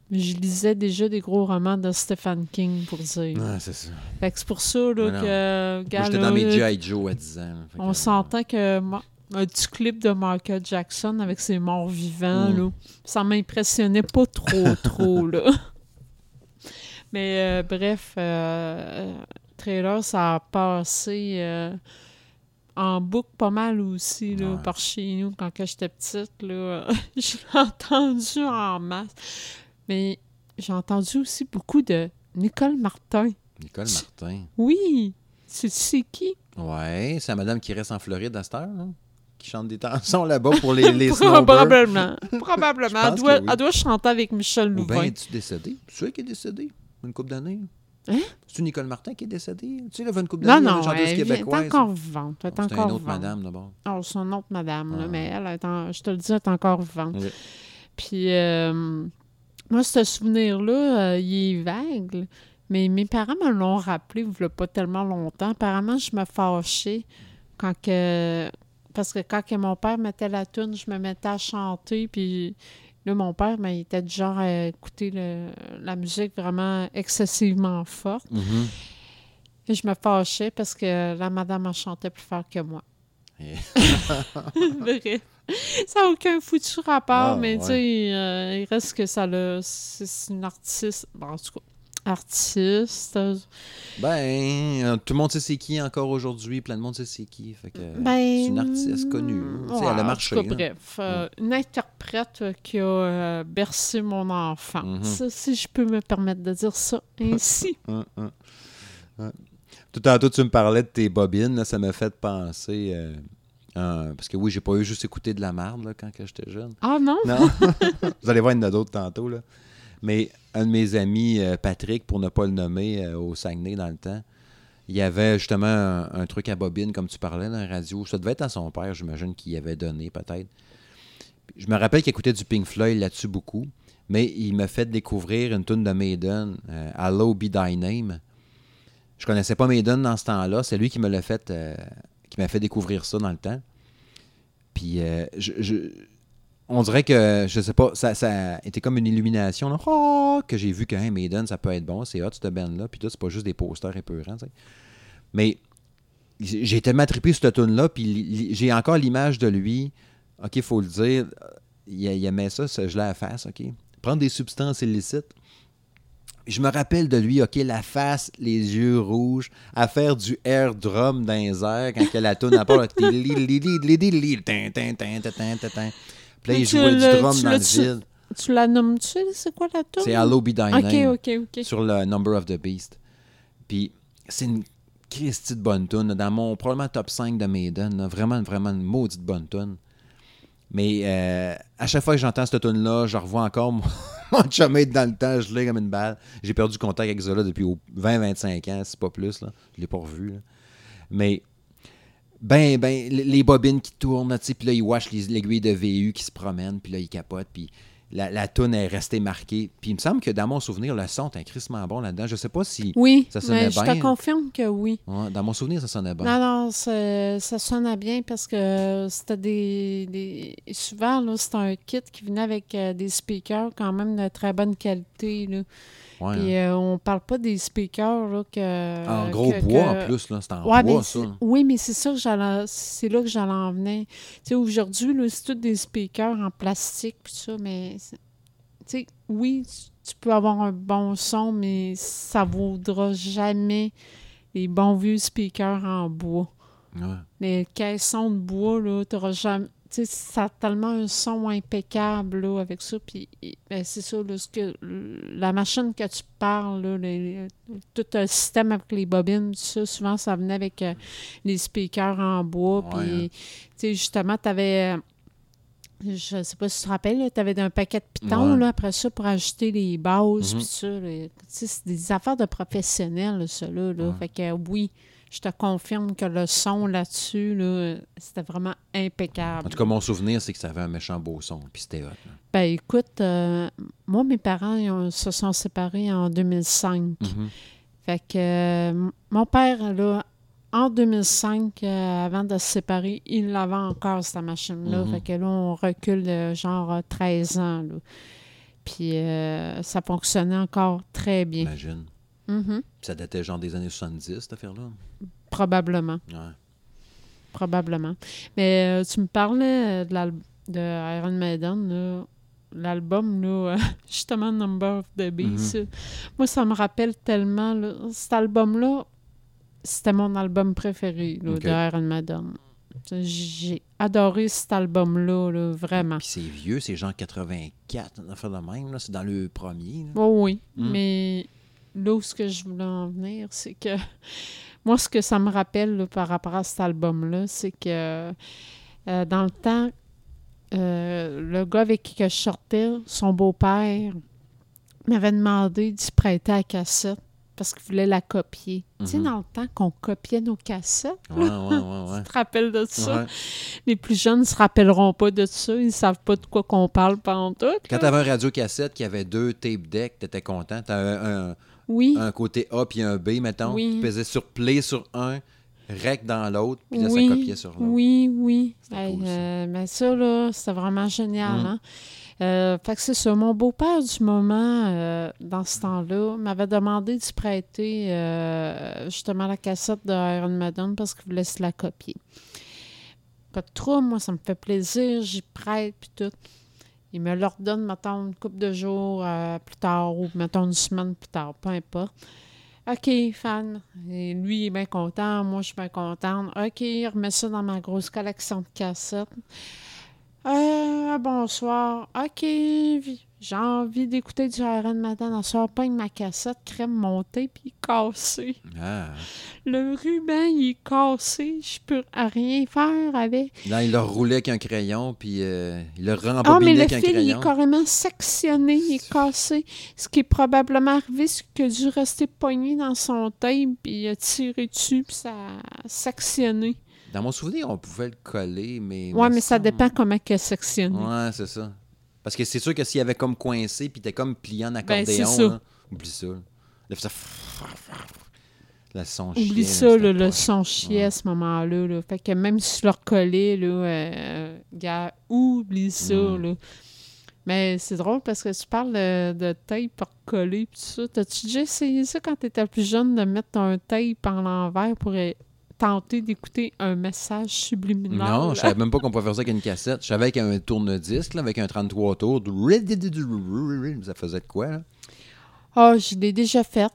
Je lisais déjà des gros romans de Stephen King, pour dire. Ouais, c'est ça. Fait que c'est pour ça, là, que. Moi, j'étais dans mes G.I. Joe à 10 ans. là. On s'entend que ma- un petit clip de Michael Jackson avec ses morts vivants, Mm. là, ça m'impressionnait pas trop, trop, là. Mais euh, bref, euh, trailer, ça a passé euh, en boucle pas mal aussi, là, Ouais. par chez nous, quand j'étais petite, là. Je l'ai entendu en masse. Mais j'ai entendu aussi beaucoup de Nicole Martin. Nicole Martin. Oui! C'est qui? Ouais, c'est la madame qui reste en Floride à cette heure, là, qui chante des chansons là-bas pour les, les. Probablement. Probablement. Elle doit, que oui. elle doit chanter avec Michel Ou bien Louvain. es-tu décédé? Tu sais qui est décédé? Une couple d'années? Hein? C'est Nicole Martin qui est décédée? Tu sais, là, une couple Non, d'années, non, chanteuse elle vient- elle est québécoise. encore vivante. Elle est Oh, encore une autre vivante. madame, d'abord. Oh, c'est une autre madame, là, Ah. mais elle, est en- je te le dis, elle est encore vivante. Puis, euh, moi, ce souvenir-là, euh, il est vague, mais mes parents me l'ont rappelé il a pas tellement longtemps. Apparemment, je me fâchais quand que... Parce que quand que mon père mettait la tune, je me mettais à chanter, puis là, mon père, ben, il était du genre à écouter le- la musique vraiment excessivement forte. Mhm. Et je me fâchais parce que la madame en chantait plus fort que moi. Bref. Ça n'a aucun foutu rapport, Ah, mais ouais. tu sais, euh, il reste que ça c'est une artiste. Bon, en tout cas, artiste. Ben, euh, tout le monde sait c'est qui encore aujourd'hui, plein de monde sait c'est qui. Fait que, Ben, c'est une artiste connue. Ouais, elle a marché. cas, là. bref, euh, une interprète euh, qui a euh, bercé mon enfance. Mhm. Ça, si je peux me permettre de dire ça ainsi. Tout à l'heure, tu me parlais de tes bobines, là, ça m'a fait penser. euh, euh, parce que oui, j'ai pas eu juste écouté de la merde là, quand j'étais jeune. Ah non? Non. Vous allez voir, il y en a d'autres tantôt. Là. Mais un de mes amis, euh, Patrick, pour ne pas le nommer, euh, au Saguenay dans le temps, il y avait justement un, truc à bobine, comme tu parlais, dans la radio. Ça devait être à son père, j'imagine, qu'il y avait donné peut-être. Je me rappelle qu'il écoutait du Pink Floyd là-dessus beaucoup, mais il m'a fait découvrir une tune de Maiden, euh, Hello Be Thy Name. Je connaissais pas Maiden dans ce temps-là. C'est lui qui me l'a fait, euh, qui m'a fait découvrir ça dans le temps. Puis euh, je- on dirait que, je sais pas, ça, ça a été comme une illumination, là, Oh, que j'ai vu que hey, Maiden, ça peut être bon, c'est hot, cette band-là. Puis là, c'est pas juste des posters épeurants, tu sais. Mais j'ai tellement trippé cette tune-là, puis j'ai encore l'image de lui. OK, il faut le dire, il, il aimait ça, se geler à la face, OK? Prendre des substances illicites. Je me rappelle de lui, OK, la face, les yeux rouges, à faire du air drum dans les airs quand il y a la tourne à Puis là, il tu jouait du drum tu dans le vide. Tu la nommes-tu? C'est quoi la tune? C'est Hello Be Thy Ok, Name ok, ok. sur le Number of the Beast. Puis c'est une Christie de bonne tune, dans mon probablement top 5 de Maiden. là. Vraiment, vraiment une maudite bonne tune. Mais euh, à chaque fois que j'entends cette tune là je revois encore mon, Mon dans le temps, je l'ai comme une balle. J'ai perdu contact avec Zola depuis 20-25 ans, c'est pas plus. Là. Je l'ai pas revu. là. Mais, ben, ben, les bobines qui tournent, tu sais, puis là, il les- l'aiguille de VU qui se promène, puis là, il capote, puis la, la toune est restée marquée. Puis il me semble que dans mon souvenir, le son est un crissement bon là-dedans. Je sais pas si... Oui, Ça sonnait mais je bien. te confirme que oui. Ouais, dans mon souvenir, ça sonnait bon. Non, non, ça sonnait bien parce que c'était des, des- Souvent, là, c'était un kit qui venait avec euh, des speakers quand même de très bonne qualité. Là. Ouais, Puis hein. euh, on parle pas des speakers là, que. en gros que- bois, que- en plus, là. C'est en Ouais, bois, mais ça. oui, mais c'est ça que. C'est là que j'allais en venir. Aujourd'hui, c'est tous des speakers en plastique, puis ça, mais. oui, tu- tu peux avoir un bon son, mais ça vaudra jamais les bons vieux speakers en bois. Ouais. Les caissons de bois, là, t'auras jamais. Tu sais, ça a tellement un son impeccable, là, avec ça. Puis, ben, c'est ça, là, ce que, la machine que tu parles, là, les- tout un système avec les bobines, ça, souvent, ça venait avec euh, les speakers en bois. Ouais, Puis, hein. tu sais, justement, t'avais. euh, Je sais pas si tu te rappelles, tu avais un paquet de pitons Ouais. là, après ça pour ajouter les bases. Mhm. puis ça. Tu c'est des affaires de professionnels, ça. Là, là. Ouais. Fait que oui, je te confirme que le son là-dessus, là, c'était vraiment impeccable. En tout cas, mon souvenir, c'est que ça avait un méchant beau son, puis c'était hot. là. Ben écoute, euh, moi, mes parents ils ont- se sont séparés en 2005. Mhm. Fait que euh, mon père, là, en 2005, euh, avant de se séparer, il l'avait encore, cette machine-là. Mhm. Fait que là, on recule de genre euh, 13 ans. Là. Puis ça fonctionnait encore très bien. Imagine. Mhm. Puis ça datait genre des années 70, cette affaire-là? Probablement. Ouais. Probablement. Mais euh, tu me parlais euh, de, de Iron Maiden. L'album, là, euh, justement, Number of the Beast. Mhm. là. Moi, ça me rappelle tellement. là, cet album-là, c'était mon album préféré là, de Iron Maiden. J'ai adoré cet album-là, là, vraiment. Puis c'est vieux, c'est genre 84, une affaire de même. là. C'est dans le premier. là. Oh oui, Mm. mais là où ce que je voulais en venir, c'est que moi, ce que ça me rappelle là, par rapport à cet album-là, c'est que euh, dans le temps, euh, le gars avec qui je sortais, son beau-père, m'avait demandé d'y prêter la cassette parce qu'il voulait la copier. Tu sais, Mhm. dans le temps qu'on copiait nos cassettes, Ouais, ouais, ouais, ouais. tu te rappelles de ça? Les plus jeunes ne se rappelleront pas de ça, ils ne savent pas de quoi qu'on parle pendant tout. Quand t'avais un radio-cassette qui avait deux tape decks, t'étais content. T'avais un, Oui. un côté A puis un B, mettons. Oui. Tu pesais sur play sur un, rec dans l'autre, puis là, oui, ça copiait sur l'autre. Oui, oui. C'était Hey, cool, ça. euh, mais ça, là, c'était vraiment génial. Mm. hein. Euh, fait que c'est ça. Mon beau-père, du moment, euh, dans ce temps-là, m'avait demandé de se prêter euh, justement la cassette de Iron Maiden parce qu'il voulait se la copier. Pas de trouble, moi, ça me fait plaisir. J'y prête, puis tout. Il me l'ordonne, mettons, une couple de jours euh, plus tard ou, mettons, une semaine plus tard, peu importe. OK, fan. Et lui, il est bien content. Moi, je suis bien contente. OK, il remet ça dans ma grosse collection de cassettes. Euh, bonsoir. OK, j'ai envie d'écouter du Iron Maiden. À soir, pas ma cassette, crème montée, puis cassée. Ah. Le ruban, il est cassé. Je peux rien faire avec. Là, il le roulait avec un crayon, puis euh, il le Ah, mais rembobinait le fil, il est carrément sectionné, il est cassé. Ce qui est probablement arrivé, c'est qu'il a dû rester pogné dans son tape, puis il a tiré dessus, puis ça a sectionné. Dans mon souvenir, on pouvait le coller, mais... Ouais, me mais ça dépend comment il a sectionné. Ouais, c'est ça. Parce que c'est sûr que s'il avait comme coincé, puis était comme plié en Ben, accordéon, ça. là, oublie ça. là. Ça... Le son Oublie chiait, ça, là, le son Ouais. à ce moment-là. Là. Fait que même si je le recollais, là, euh, gars, oublie ça, Mm. là. Mais c'est drôle parce que tu parles de, de tape pour coller pis tout ça. T'as-tu déjà essayé ça quand t'étais plus jeune de mettre un tape en l'envers pour tenter d'écouter un message subliminal? Non, je savais même pas qu'on pouvait faire ça avec une cassette. Je savais avec un tourne-disque, là, avec un 33 tours. Ça faisait de quoi, là? Ah, je l'ai déjà fait.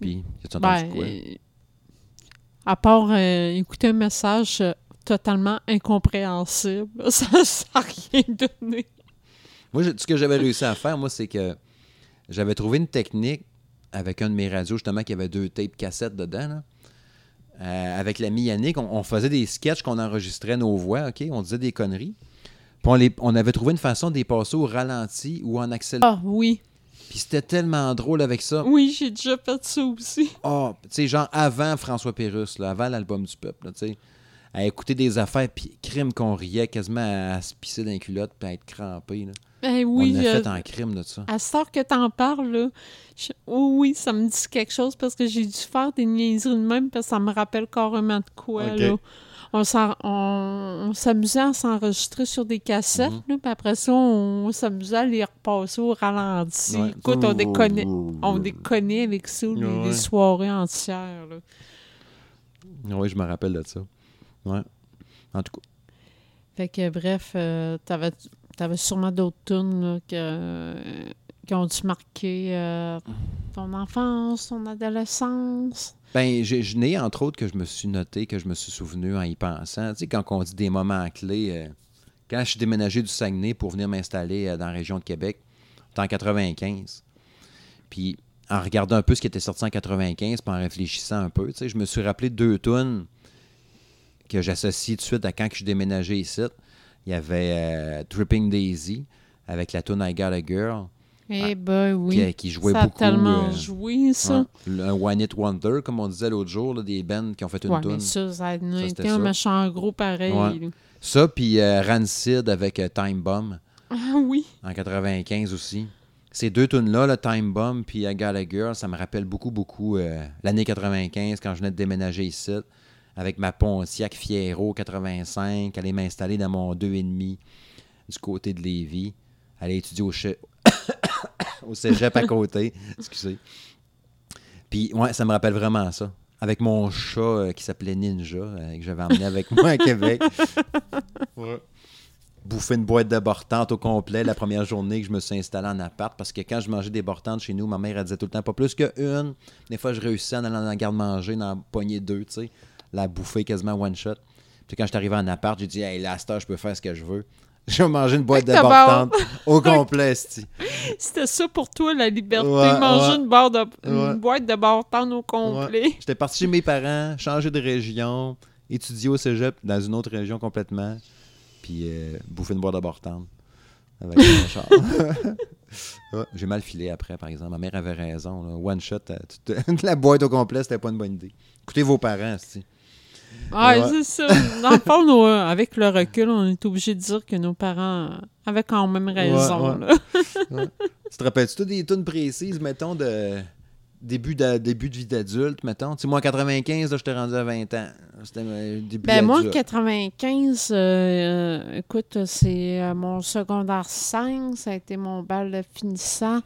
Puis, as-tu entendu Ben, quoi? euh, à part euh, écouter un message euh, totalement incompréhensible, ça n'a rien donné. Moi, je- ce que j'avais réussi à faire, moi, c'est que j'avais trouvé une technique avec un de mes radios, justement, qui avait deux tapes cassettes dedans. là. Euh, avec l'ami Yannick, on, on faisait des sketchs qu'on enregistrait nos voix, OK? On disait des conneries. Puis on, les- on avait trouvé une façon de les passer au ralenti ou en accéléré. Ah oui. Puis c'était tellement drôle avec ça. Oui, j'ai déjà fait ça aussi. Ah, tu sais, genre avant François Pérusse, là, avant l'album du peuple, tu sais, à écouter des affaires, puis crime qu'on riait quasiment à, se pisser dans les culottes, puis à être crampé. Là. Ben oui, on a je- fait en crime de ça. à ce que t'en parles, là, je- oh oui, ça me dit quelque chose parce que j'ai dû faire des niaiseries de même parce que ça me rappelle carrément de quoi. Là. On, s'en- on- on s'amusait à s'enregistrer sur des cassettes, Mhm. là, puis après ça, on, s'amusait à les repasser au ralenti. Ouais. Écoute, on déconnait, on déconnait avec ça les, Ouais. les soirées entières. là. Oui, je me rappelle de ça. Ouais. En tout cas, Fait que bref, euh, t'avais, t'avais sûrement d'autres tunes qui ont dû marquer euh, ton enfance, ton adolescence. ben, j'ai- je n'ai entre autres que je me suis noté, que je me suis souvenu en y pensant. Tu sais, quand on dit des moments clés, euh, quand je suis déménagé du Saguenay pour venir m'installer euh, dans la région de Québec, c'était en 95. Puis en regardant un peu ce qui était sorti en 95, puis en réfléchissant un peu, tu sais, je me suis rappelé deux tunes que j'associe tout de suite à quand que je suis déménagé ici. Il y avait euh, Tripping Daisy avec la tune I Got a Girl Eh ben oui. qui, qui jouait ça a beaucoup. tellement euh, joué, ça. Un One It Wonder, comme on disait l'autre jour, là, des bands qui ont fait une Ouais, tune. ça, ça a été un méchant gros pareil. Ouais. Ça, puis euh, Rancid avec euh, Time Bomb Ah oui. en 95 aussi. Ces deux tunes-là, le Time Bomb puis I Got a Girl, ça me rappelle beaucoup, beaucoup euh, l'année 95 quand je venais de déménager ici avec ma Pontiac Fiero 85, aller m'installer dans mon 2,5 du côté de Lévis, aller étudier au, che- au cégep à côté. Excusez. Puis, ouais, ça me rappelle vraiment ça. Avec mon chat euh, qui s'appelait Ninja, euh, que j'avais emmené avec moi à Québec. Bouffer une boîte de bortante au complet la première journée que je me suis installé en appart. Parce que quand je mangeais des bortantes chez nous, ma mère, elle disait tout le temps pas plus qu'une. Des fois, je réussissais en allant dans la garde-manger, dans pogner deux, tu sais. La bouffer quasiment one shot. Puis quand je suis arrivé en appart, j'ai dit, hey, là, heure, je peux faire ce que je veux. Je vais manger une boîte de barre. au complet. C'était ça pour toi, la liberté. Ouais, manger ouais. une, barre de, une Ouais. boîte de au complet. J'étais parti chez mes parents, changer de région, étudier au cégep dans une autre région complètement, puis euh, bouffer une boîte d'abortante avec mon char. J'ai mal filé après, par exemple. Ma mère avait raison. là. One shot, euh, la boîte au complet, c'était pas une bonne idée. Écoutez vos parents, si. Ah, Ouais. c'est ça. Dans le fond, nous, euh, avec le recul, on est obligé de dire que nos parents avaient quand même raison. ouais. là. Tu te rappelles-tu des tunes précises, mettons, de début de, début de vie d'adulte, mettons? Sais, moi, en 95, là, j'étais rendu à 20 ans. C'était début Ben moi, en d'adulte. 95, euh, écoute, c'est euh, mon secondaire 5, ça a été mon bal finissant.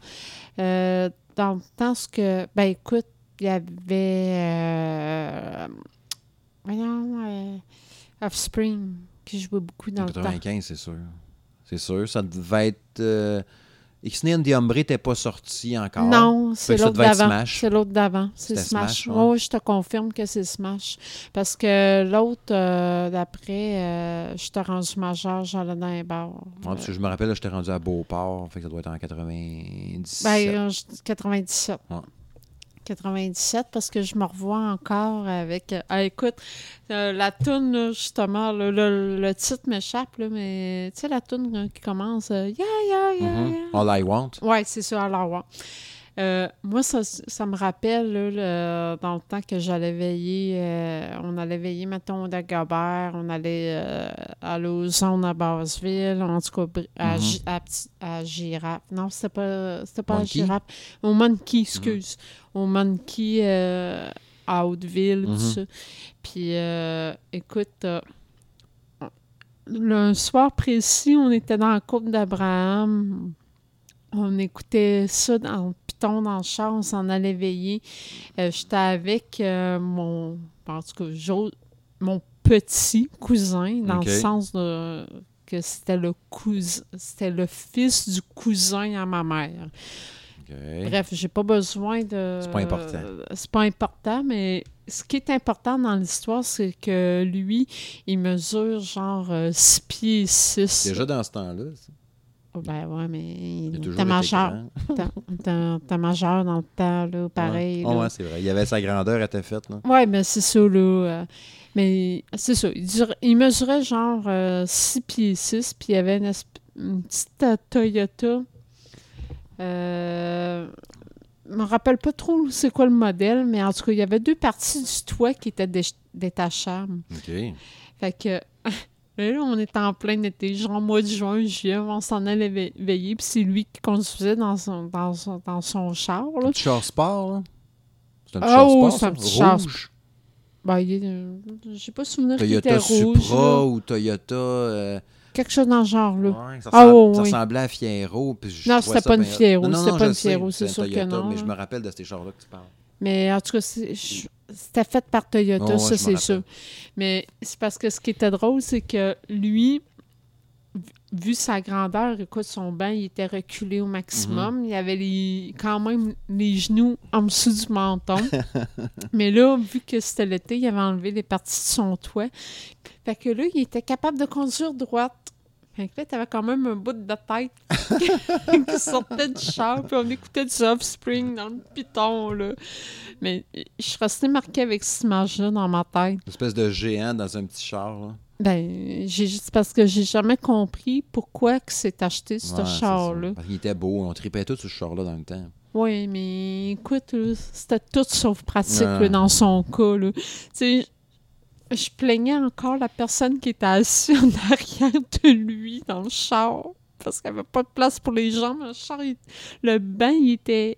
Euh, dans le temps, ce que, ben écoute, il y avait, voyons, euh, Offspring, qui jouait beaucoup dans En le temps. 95, c'est sûr. C'est sûr. Ça devait être. Euh, and the Hombre n'était pas sorti encore. Non, c'est l'autre d'avant. C'est l'autre d'avant. C'est Smash. Smash, ouais. Oui, je te confirme que c'est Smash. Parce que l'autre, euh, d'après, euh, je t'ai rendu majeur, j'allais dans les bars. Ouais, parce que je me rappelle, j'étais rendu à Beauport. Fait que ça doit être en 97. Ben, euh, je dis 97. Ouais. 97, parce que je me revois encore avec... euh, ah, écoute, euh, la toune, justement, le, le titre m'échappe, mais tu sais, la toune là, qui commence... euh, yeah, yeah, yeah, Mhm. yeah. All I Want. Oui, c'est ça, alors, ouais. Euh, moi, ça, ça me rappelle, là, le- dans le temps que j'allais veiller, euh, on allait veiller, mettons, au Dagobert, on allait euh, à l'Ozone à Basseville, en tout cas, à, à, à Girafe. Non, c'était pas, c'était pas à? Girafe. Au Monkey, excuse. Au Monkey euh, à Hauteville, tout Mhm. ça. Puis, euh, écoute, le- un soir précis, on était dans la courbe d'Abraham. On écoutait ça dans le piton dans le char, on s'en allait veiller. Euh, J'étais avec euh, mon, en tout cas, mon petit cousin, dans le sens de que c'était le cousin, c'était le fils du cousin à ma mère. OK. Bref, j'ai pas besoin de. C'est pas important. C'est pas important, mais ce qui est important dans l'histoire, c'est que lui, il mesure genre 6 pieds 6. Déjà dans ce temps-là, ça? Ben ouais, mais été majeur. T'as majeur dans le temps, là, pareil. Ouais, là. ouais c'est vrai. Il y avait sa grandeur, elle était faite. Là. Ouais, mais c'est ça, là. euh. Mais c'est ça. Il, durait- il mesurait genre 6 pieds 6, puis il y avait une, une petite euh, Toyota. Euh, je me rappelle pas trop c'est quoi le modèle, mais en tout cas, il y avait deux parties du toit qui étaient dé- détachables. OK. Fait que mais là, on était en plein été, genre mois de juin, juillet, on s'en allait ve- veiller, puis c'est lui qui conduisait dans son, dans son, dans son char. Là. Un petit char sport, là? C'est un petit Ah, char oh, sport, c'est un petit char Rouge? Ben, il est, euh, j'ai pas souvenir qu'il était Toyota rouge. Supra là. ou Toyota... euh, Quelque chose dans ce genre-là. ouais, ça, Ah, ressemble- ça ressemblait à Fiero. puis je Non, c'était pas une. Fiero, Non, non, c'était pas une Fiero, c'est sûr que Toyota, non, Mais je me rappelle de ces chars-là que tu parles. Mais en tout cas, c'est- je- c'était fait par Toyota, ouais, ça c'est sûr. Mais c'est parce que ce qui était drôle, c'est que lui, vu- sa grandeur, écoute, son banc, il était reculé au maximum. Il avait les, quand même les genoux en dessous du menton. Mais là, vu que c'était l'été, il avait enlevé les parties de son toit. Fait que là, il était capable de conduire droite. Fait que là, t'avais quand même un bout de tête qui sortait du char, puis on écoutait du Offspring dans le piton, là. Mais je suis restée marquée avec cette image-là dans ma tête. Une espèce de géant dans un petit char, là. Ben, j'ai juste parce que j'ai jamais compris pourquoi que c'est acheté, ce Ouais, char-là. Parce qu'il était beau. On tripait sur ce char-là dans le temps. Oui, mais écoute, c'était tout sauf pratique Ouais. là, dans son cas. Là. Tu sais, je plaignais encore la personne qui était assise en arrière de lui dans le char parce qu'il n'y avait pas de place pour les jambes. Le, char, il- le banc, il était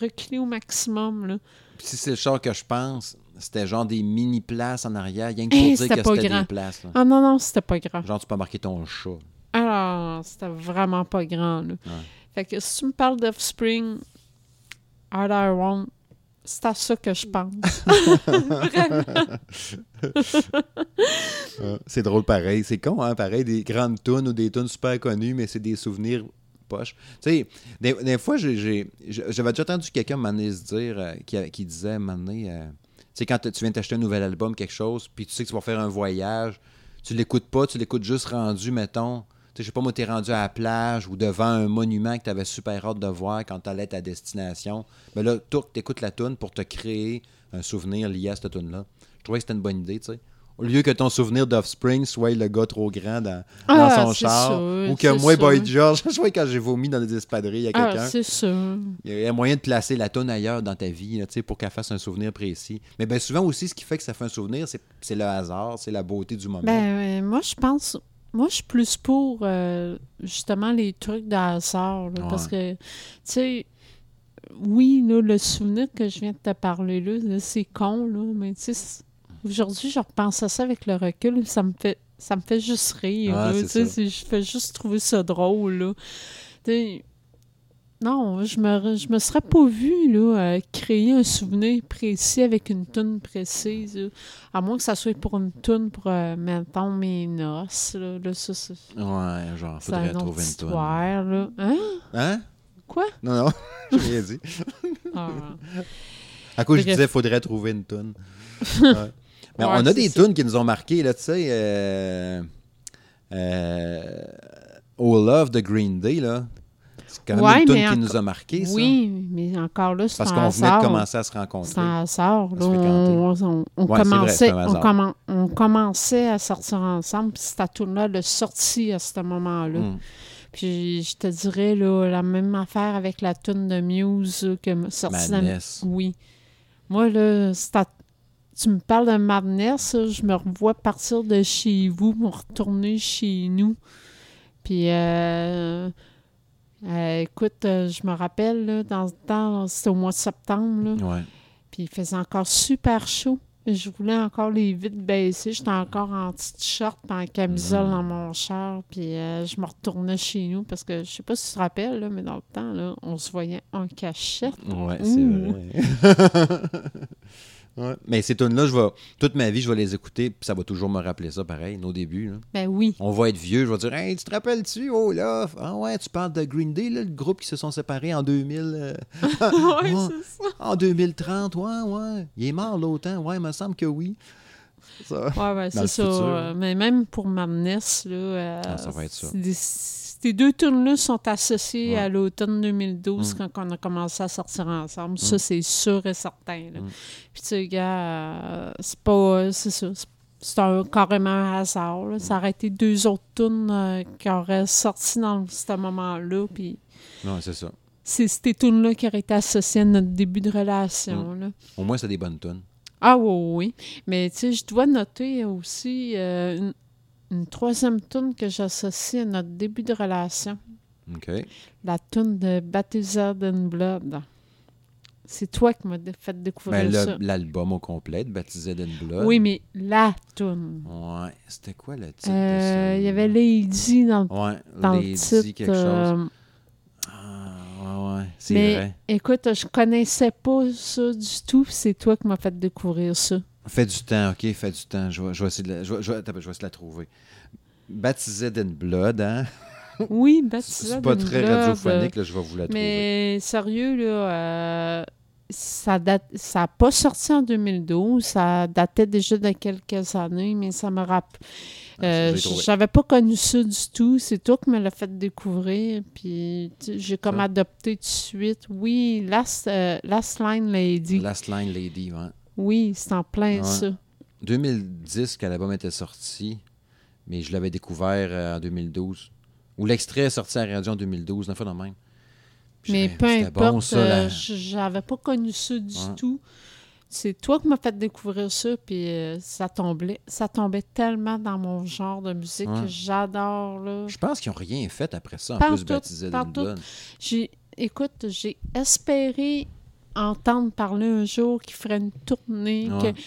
reculé au maximum. Là. Puis si c'est le char que je pense, c'était genre des mini-places en arrière, rien que pour Hey, dire que c'était grand. des places. là. Ah non, non, c'était pas grave. Genre, tu peux marquer ton chat. Alors, c'était vraiment pas grand. Là. Fait que si tu me parles d'Offspring, All I Want, c'est à ça que je pense. Vraiment. C'est drôle pareil. C'est con, hein, pareil. Des grandes tunes ou des tunes super connues, mais c'est des souvenirs poches. Tu sais, des, des fois, j'avais déjà entendu quelqu'un m'amener se dire, euh, qui, qui disait, m'amener, euh, tu sais, quand tu viens d'acheter un nouvel album, quelque chose, puis tu sais que tu vas faire un voyage, tu l'écoutes pas, tu l'écoutes juste rendu, mettons. Sais, je sais pas, moi, t'es rendu à la plage ou devant un monument que tu avais super hâte de voir quand tu allais à ta destination. Mais là, tu écoutes la tune pour te créer un souvenir lié à cette tune-là. Je trouvais que c'était une bonne idée, tu sais. Au lieu que ton souvenir d'Offspring soit le gars trop grand dans, Ah, dans son char, sûr, ou que moi, sûr. Boy George, je vois quand j'ai vomi dans des espadrilles, il y a Ah, quelqu'un. c'est sûr. Il y a moyen de placer la tonne ailleurs dans ta vie, là, tu sais, pour qu'elle fasse un souvenir précis. Mais bien souvent aussi, ce qui fait que ça fait un souvenir, c'est c'est le hasard, c'est la beauté du moment. Ben, euh, moi, je pense. Moi, je suis plus pour euh, justement les trucs de hasard. là, Parce que, tu sais, oui, là, le souvenir que je viens de te parler là, là, c'est con, là, mais tu sais, aujourd'hui, je repense à ça avec le recul, ça me fait. Ça me fait juste rire. Ah, là, je fais juste trouver ça drôle. Là. Tu sais, non, je me, je me serais pas vue là, euh, créer un souvenir précis avec une toune précise. là. À moins que ça soit pour une toune pour, euh, mettons, mes noces. Là, Là, ça, ça- Ouais, genre, faudrait une trouver une histoire. Là. Hein? Hein? Quoi? Non, non, j'ai rien dit. Ah. À cause, je disais, faudrait trouver une. Ouais. Mais Ouais, on a des tunes qui nous ont marqués, là, tu sais. Euh, euh, oh Love de Green Day, là. C'est quand même Ouais, une tune mais qui nous a marqués, ça. Oui, mais encore là, c'est Parce qu'on venait de commencer à se rencontrer. C'est un. À Là, on, on- on Ouais, c'est vrai, commençait, on, commen- on commençait à sortir ensemble, puis cette tourne-là le sorti à ce moment-là. Mm. Puis je te dirais là, la même affaire avec la tune de Muse là, que sortie Madness. Oui. Moi, là, tu me parles de Madness, je me revois partir de chez vous pour retourner chez nous. Puis, euh, euh, écoute, euh, je me rappelle, là, dans le temps, c'était au mois de septembre, là, Ouais. puis il faisait encore super chaud. Je voulais encore les vitres baissées. J'étais encore en petit short en camisole Mm. dans mon char. Puis euh, je me retournais chez nous parce que je sais pas si tu te rappelles, là, mais dans le temps, là, on se voyait en cachette. Ouais, c'est vrai. Ouais. Mais ces tunes-là, je vais, toute ma vie, je vais les écouter, puis ça va toujours me rappeler ça, pareil, nos débuts. là. Ben oui. On va être vieux, je vais dire Hey, tu te rappelles-tu, oh là Ah ouais, tu parles de Green Day, là, le groupe qui se sont séparés en 2000. euh, ouais, Ouais. c'est ça. en 2030, ouais, ouais. Il est mort l'autre temps, ouais, il me semble que oui. Ça. Ouais, c'est ça. futur. euh, mais même pour Madness, là, euh, Ah, ça va être ça. c'est des- ces deux tunes-là sont associés Ouais. à l'automne 2012 Mm. quand on a commencé à sortir ensemble. Ça, c'est sûr et certain. là. Mm. Puis, tu sais, gars, euh, c'est pas. C'est ça. c'est- c'est un, carrément un hasard. là. Ça aurait été deux autres tunes euh, qui auraient sorti dans ce moment-là. Puis Non, c'est ça. c'est ces tunes-là qui auraient été associées à notre début de relation. là. Au moins, c'est des bonnes tunes. Ah oui, oui. Mais tu sais, je dois noter aussi euh, une, une troisième tune que j'associe à notre début de relation. OK. La tune de Baptized in Blood. C'est toi qui m'as fait découvrir Ben, ça. l'album au complet, Baptisé in Blood. Oui, mais la tune. Ouais. C'était quoi le titre de Euh, ça? Il y avait Lady dans, Ouais, dans Lady le titre. quelque chose. euh, Ah, ouais, ouais. C'est mais vrai. écoute, je connaissais pas ça du tout. C'est toi qui m'as fait découvrir ça. Fais du temps, OK, fais du temps. Je vais, je vais essayer, de la, je vais, je vais- attends, je vais essayer de la trouver. Baptisé in Blood, hein? Oui, Baptized C'est pas in très Blood, radiophonique, là, je vais vous la trouver. Mais sérieux, là, euh, ça date, ça n'a pas sorti en 2012, ça datait déjà de quelques années, mais ça me rappelle. Ah, trouvé. J'avais pas connu ça du tout. C'est toi qui me l'as fait découvrir. Puis j'ai comme Ça. adopté tout de suite. Oui, Last, euh, Last Line Lady. Last Line Lady, ouais. Oui, c'est en plein Ouais. ça. 2010 que l'album était sorti, mais je l'avais découvert euh, en 2012. Ou l'extrait est sorti à la radio en 2012, une fois dans le même. Puis Mais peu importe, bon, ça, euh, la- j'avais pas connu ça du Ouais. tout. C'est toi qui m'as fait découvrir ça, puis euh, ça tombait, ça tombait tellement dans mon genre de musique Ouais. que j'adore là. Je pense qu'ils n'ont rien fait après ça, en en plus tout, baptisé écoute, j'ai espéré entendre parler un jour qu'il ferait une tournée, Ouais. que,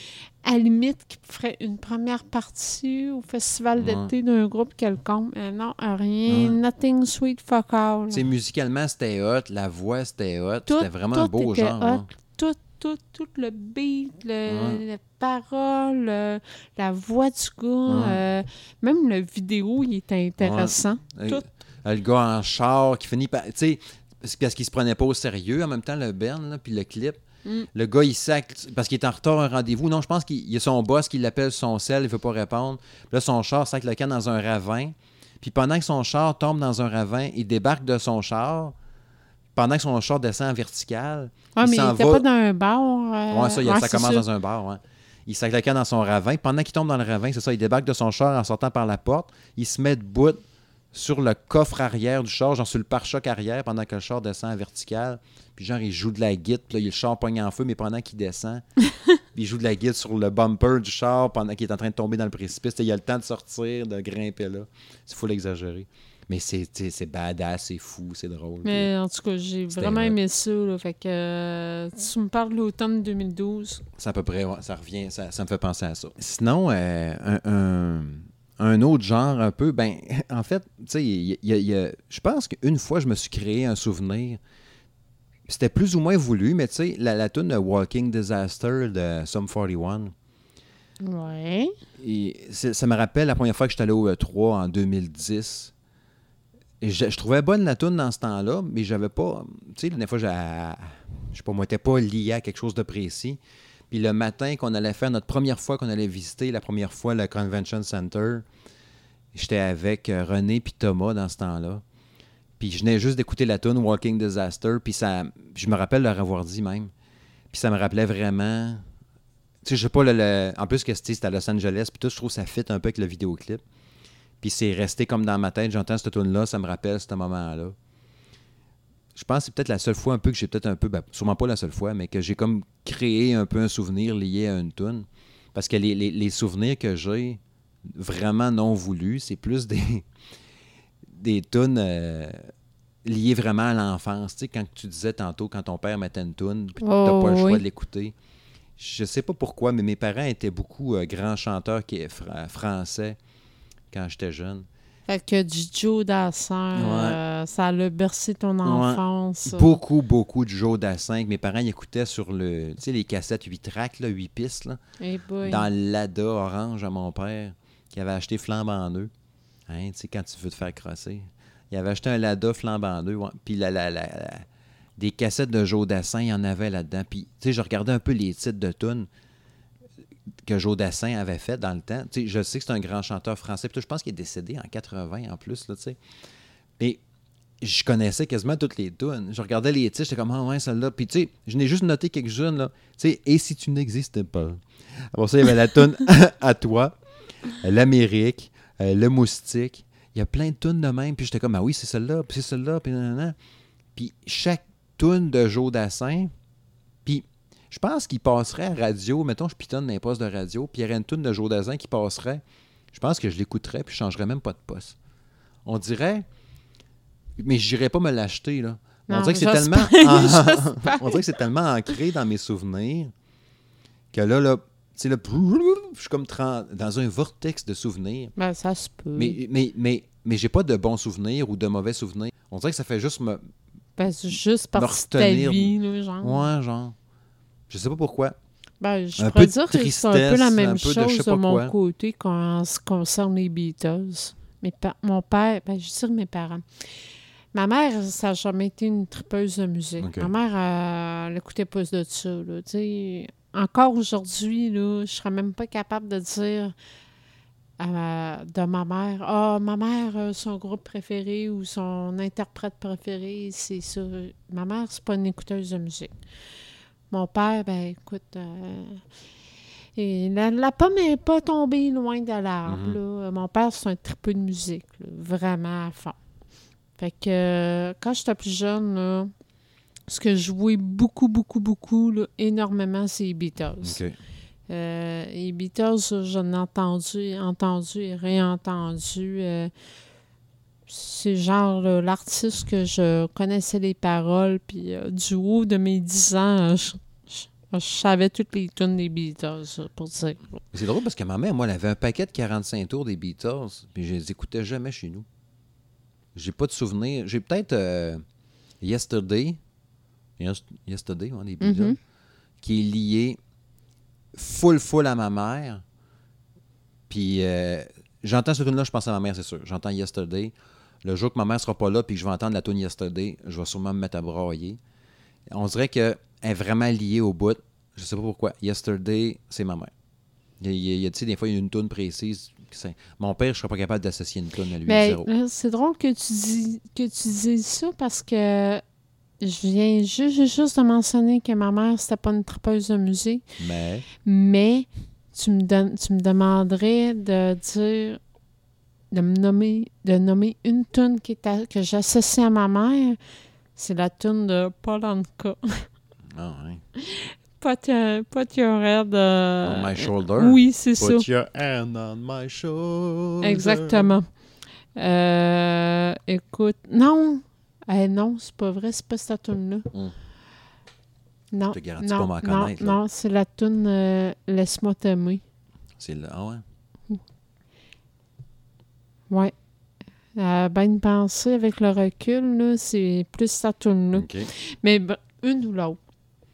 à la limite, qu'il ferait une première partie au festival Ouais. d'été d'un groupe quelconque. Mais non, rien, Ouais. nothing sweet fuck all. Sais, musicalement, c'était hot, la voix, c'était hot. C'était vraiment un tout beau était genre. hot. hein. tout, tout, tout le beat, le, les paroles, le- la voix du gars, euh, même le vidéo, il était intéressant. Tout. euh, Le gars en char qui finit par. Tu sais, c'est parce qu'il se prenait pas au sérieux en même temps, le Ben, là, puis le clip. Mm. Le gars, il sac parce qu'il est en retard à un rendez-vous. Non, je pense qu'il y a son boss qui l'appelle son sel, il veut pas répondre. Puis là, son char sac le camp dans un ravin. Puis pendant que son char tombe dans un ravin, il débarque de son char. Pendant que son char descend en vertical, Ouais, il mais il n'était va- pas dans un bar. euh, Ouais, ça, il- ouais, ça commence dans un bar, ouais. Il sac le camp dans son ravin. Pendant qu'il tombe dans le ravin, c'est ça, il débarque de son char en sortant par la porte. Il se met debout sur le coffre arrière du char, genre sur le pare-choc arrière, pendant que le char descend en vertical. Puis genre, il joue de la guitare, puis là, il le char pogne en feu, mais pendant qu'il descend, il joue de la guitare sur le bumper du char pendant qu'il est en train de tomber dans le précipice. Il a le temps de sortir, de grimper là. C'est fou l'exagérer. Mais c'est badass, c'est fou, c'est drôle. Mais en tout cas, j'ai vraiment aimé ça. là. fait que euh, tu me parles de l'automne 2012. C'est à peu près, ouais, ça revient, ça, ça me fait penser à ça. Sinon, euh, un, un- un autre genre un peu, ben, en fait, tu sais, je pense qu'une fois, je me suis créé un souvenir. C'était plus ou moins voulu, mais tu sais, la, la tune de Walking Disaster de Sum 41, Ouais. et ça me rappelle la première fois que j'étais allé au E3 en 2010. Et je, je trouvais bonne la tune dans ce temps-là, mais j'avais pas. Tu sais, la dernière fois, je sais pas, moi, j'étais pas lié à quelque chose de précis. Puis le matin qu'on allait faire, notre première fois qu'on allait visiter, la première fois le Convention Center, j'étais avec euh, René puis Thomas dans ce temps-là. Puis je venais juste d'écouter la tune Walking Disaster, puis ça, je me rappelle leur avoir dit même. Puis ça me rappelait vraiment tu sais, je sais pas, le, en plus que c'était à Los Angeles, puis tout, je trouve ça fit un peu avec le vidéoclip. Puis c'est resté comme dans ma tête, j'entends cette tune-là, ça me rappelle ce moment-là. Je pense que c'est peut-être la seule fois un peu que j'ai peut-être un peu, ben, sûrement pas la seule fois, mais que j'ai comme créé un peu un souvenir lié à une tune. Parce que les, les- les souvenirs que j'ai, vraiment non voulus, c'est plus des, des tunes euh, liées vraiment à l'enfance. Tu sais, quand tu disais tantôt, quand ton père mettait une tune, puis t'as Oh, pas le choix oui. de l'écouter. Je sais pas pourquoi, mais mes parents étaient beaucoup euh, grands chanteurs qui, fra- français quand j'étais jeune. Fait que du Joe Dassin, euh, ça l'a bercé ton enfance. Beaucoup, beaucoup de Joe Dassin. que Mes parents ils écoutaient sur le, les cassettes 8 tracks, là, 8 pistes, là, boy. dans l'ADA orange à mon père, qui avait acheté flambant neuf. Hein, tu sais, quand tu veux te faire crosser. Il avait acheté un Lada flambant neuf. ouais. Puis la, la, la- la- des cassettes de Joe Dassin, il y en avait là-dedans. Puis, tu sais, je regardais un peu les titres de tunes que Joe Dassin avait fait dans le temps. Je sais que c'est un grand chanteur français. Puis tout, je pense qu'il est décédé en 80 en plus, là. Et je connaissais quasiment toutes les tunes. Je regardais les titres, j'étais comme, ah ouais, celle-là. Puis tu sais, je n'ai juste noté quelques-unes, là. Et si tu n'existais pas? Après ça, il y avait la tune à toi. euh, l'Amérique, euh, le moustique. Il y a plein de tunes de même. Puis j'étais comme, ah oui, c'est celle-là, puis c'est celle-là, puis nanana. Puis chaque tune de Joe Dassin, puis je pense qu'il passerait à radio, mettons, je pitonne dans les postes de radio, puis il y aurait une tune de Joe Dassin qui passerait. Je pense que je l'écouterais, puis je changerais même pas de poste. On dirait, mais je n'irais pas me l'acheter, là. On dirait que c'est tellement, on dirait que c'est tellement ancré dans mes souvenirs que là, là, tu sais, là, je suis comme dans un vortex de souvenirs. Ben, ça se peut. Mais, mais, mais, mais j'ai pas de bons souvenirs ou de mauvais souvenirs. On dirait que ça fait juste me. Ben, c'est juste me partie de ta vie, là, genre. Ouais, genre. Je sais pas pourquoi. Ben, je Un pourrais peu dire que c'est un peu la même peu chose de, mon quoi. côté quand en ce qui concerne les Beatles. Mes pa- mon père, ben, je dirais mes parents. Ma mère, ça n'a jamais été une tripeuse de musique. Ma mère, euh, elle n'écoutait pas de ça. Là. Encore aujourd'hui, je serais même pas capable de dire à- de ma mère Ah, ma mère, euh, son groupe préféré ou son interprète préféré, c'est ça. Ma mère, c'est pas une écouteuse de musique. Mon père, ben écoute, euh, et la, la pomme n'est pas tombée loin de l'arbre. Mhm. Mon père, c'est un tripeux de musique, là, vraiment à fond. Fait que euh, quand j'étais plus jeune, là, ce que je jouais beaucoup, beaucoup, beaucoup, là, énormément, c'est les Beatles. Euh, les Beatles, j'en ai entendu, entendu et réentendu. euh, c'est genre l'artiste que je connaissais les paroles, puis euh, du haut de mes 10 ans, je, je- savais toutes les tunes des Beatles, pour dire. C'est drôle parce que ma mère, moi, elle avait un paquet de 45 tours des Beatles, puis je les écoutais jamais chez nous. J'ai pas de souvenir. J'ai peut-être euh, Yesterday, Yes- Yesterday, ouais, des Beatles, Mhm. qui est lié full full à ma mère. Puis euh, j'entends ce tune là je pense à ma mère, c'est sûr. J'entends Yesterday. Le jour que ma mère sera pas là puis que je vais entendre la tune Yesterday, je vais sûrement me mettre à brailler. On dirait qu'elle est vraiment liée au bout. Je sais pas pourquoi. Yesterday, c'est ma mère. Il y a, tu sais, des fois, il y a une tune précise. Mon père, je serais pas capable d'associer une tune à lui. Mais là, c'est drôle que tu dis que tu dises ça parce que je viens juste, juste de mentionner que ma mère, c'était pas une tripeuse de musique. Mais, Mais tu me, donnes, tu me demanderais de dire, de me nommer, de nommer une tune qui est à- que j'associe à ma mère. C'est la tune de Paul Anka. ah, ouais. Put your, put your head. euh, On my shoulder. Oui, c'est ça. Put your hand on my shoulder. Exactement. Euh, écoute, non. Eh, non, c'est pas vrai, c'est pas cette tune-là. Mm. Non. Je te garantis non, pas m'en non, connaître, là. non, c'est la tune euh, Laisse-moi t'aimer. C'est là. Ah ouais. Ouais. Euh, ben, une pensée avec le recul, là, c'est plus cette tune-là. OK. Mais une ou l'autre.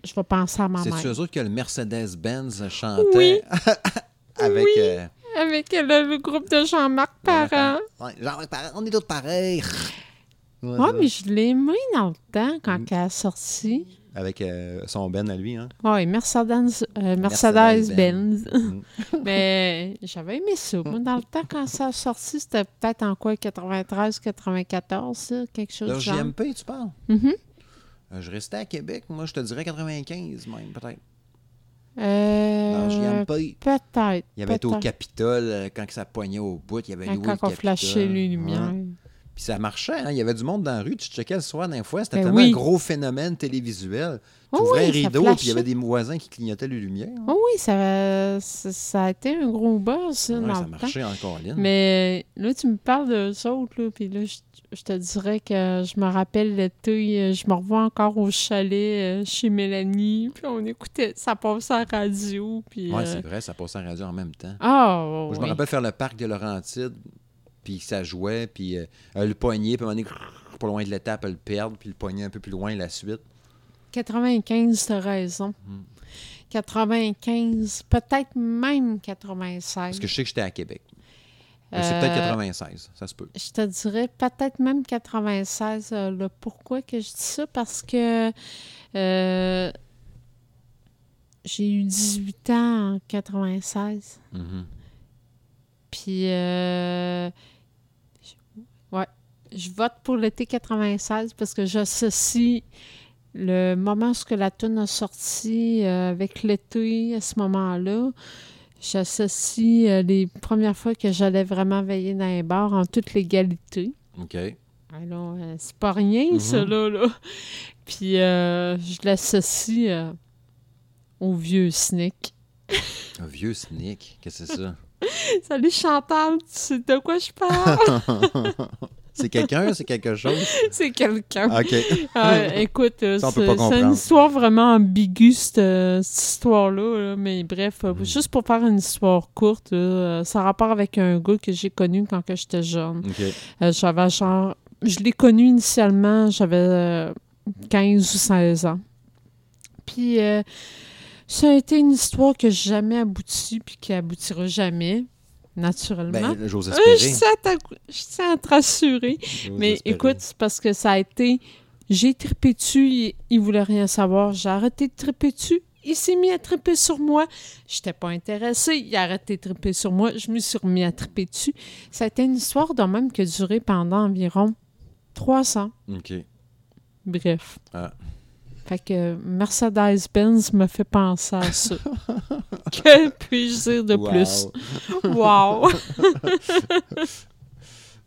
Je vais penser à ma mère. eux autres que le Mercedes-Benz chantait? Oui. avec. Oui. euh, Avec le, le groupe de Jean-Marc Parent. Ouais, genre, on est tous pareils. Ouais, c'est mais je l'ai aimé dans le temps quand Mm. elle est sortie. Avec euh, son Ben à lui, hein. Oui, Mercedes, euh, Mercedes-Benz. Mercedes-Benz. Mm. Mais j'avais aimé ça. Moi, dans le temps, quand ça a sorti, c'était peut-être en quoi, 93, 94, ça, quelque chose de genre. JMP, tu parles? Euh, je restais à Québec, moi je te dirais 95 même, peut-être. Euh. Peut-être. Il y avait au. Capitole euh, quand ça poignait au bout, il y avait loué Quand le on flashait les lumières. Puis ça marchait, hein? il y avait du monde dans la rue, tu checkais le soir d'un fois, c'était Ben tellement oui. un gros phénomène télévisuel. Tu Oh ouvrais un ça rideau, puis il y avait des voisins qui clignotaient les lumières. Oh oui, ça, ça, ça a été un gros buzz, ça, Ouais, dans ça le temps. marchait encore, Lynn. Mais là, tu me parles d'eux autres, là, puis là, je, je te dirais que je me rappelle l'été, euh, je me revois encore au chalet euh, chez Mélanie, puis on écoutait, ça passait à la radio, puis... Ouais, euh, c'est vrai, ça passait en radio en même temps. Ah, Moi, je me rappelle faire le parc de Laurentides, puis ça jouait, puis euh, euh, le poignet, puis à moment donné, pas loin de l'étape, le perdre, puis le poignet un peu plus loin, la suite. 95, t'as raison. Hmm. 95, peut-être même 96. Parce que je sais que j'étais à Québec. C'est peut-être Euh, 96, ça se peut. Je te dirais peut-être même 96. euh, là. Pourquoi que je dis ça? Parce que euh, j'ai eu 18 ans en 96. Mhm. Puis, euh, ouais, je vote pour l'été 96 parce que j'associe le moment où la tune a sorti euh, avec l'été à ce moment-là. J'associe euh, les premières fois que j'allais vraiment veiller dans les bars en toute légalité. OK. Alors, euh, c'est pas rien, Mhm. ça, là, là. Puis, je l'associe au vieux Snick. Un vieux sneak? Qu'est-ce que c'est ça? Salut Chantal, tu sais de quoi je parle? c'est quelqu'un? C'est quelque chose? c'est quelqu'un. OK. Ah, écoute, euh, c'est une histoire vraiment ambiguë, cette, euh, cette histoire-là. là. Mais bref, euh, Mhm. juste pour faire une histoire courte, ça a rapport avec un gars que j'ai connu quand j'étais jeune. J'avais genre... Je l'ai connu initialement, j'avais euh, 15 ou 16 ans. Puis ça a été une histoire que j'ai jamais abouti, puis qui aboutira jamais, naturellement. Ben, j'ose Euh, je t'a- je te rassurer. Mais espérer. écoute, c'est parce que ça a été. J'ai trippé dessus, il, il voulait rien savoir. J'ai arrêté de tripper dessus. Il s'est mis à tripper sur moi. J'étais pas intéressée. Il a arrêté de tripper sur moi. Je me suis remis à tripper dessus. Ça a été une histoire de même qui a duré pendant environ trois ans. OK. Bref. Ah. Fait que Mercedes-Benz me fait penser à ça. que puis-je dire de Wow. plus? Wow!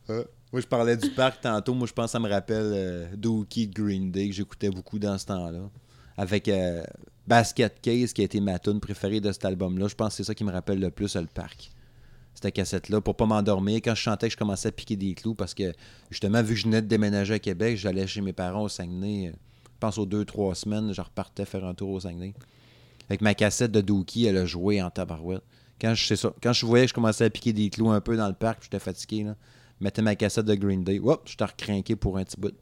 Moi, je parlais du parc tantôt. Moi, je pense que ça me rappelle euh, Dookie Green Day que j'écoutais beaucoup dans ce temps-là. Avec euh, Basket Case, qui a été ma tune préférée de cet album-là. Je pense que c'est ça qui me rappelle le plus euh, le parc. Cette cassette-là, pour pas m'endormir. Quand je chantais, je commençais à piquer des clous parce que, justement, vu que je venais de déménager à Québec, j'allais chez mes parents au Saguenay. Euh, Je pense aux deux, trois semaines, je repartais faire un tour au Saguenay. Avec ma cassette de Dookie, elle a joué en tabarouette. Quand je, ça, quand je voyais que je commençais à piquer des clous un peu dans le parc, j'étais fatigué, là, je mettais ma cassette de Green Day. Hop, j'étais recrinqué pour un petit bout.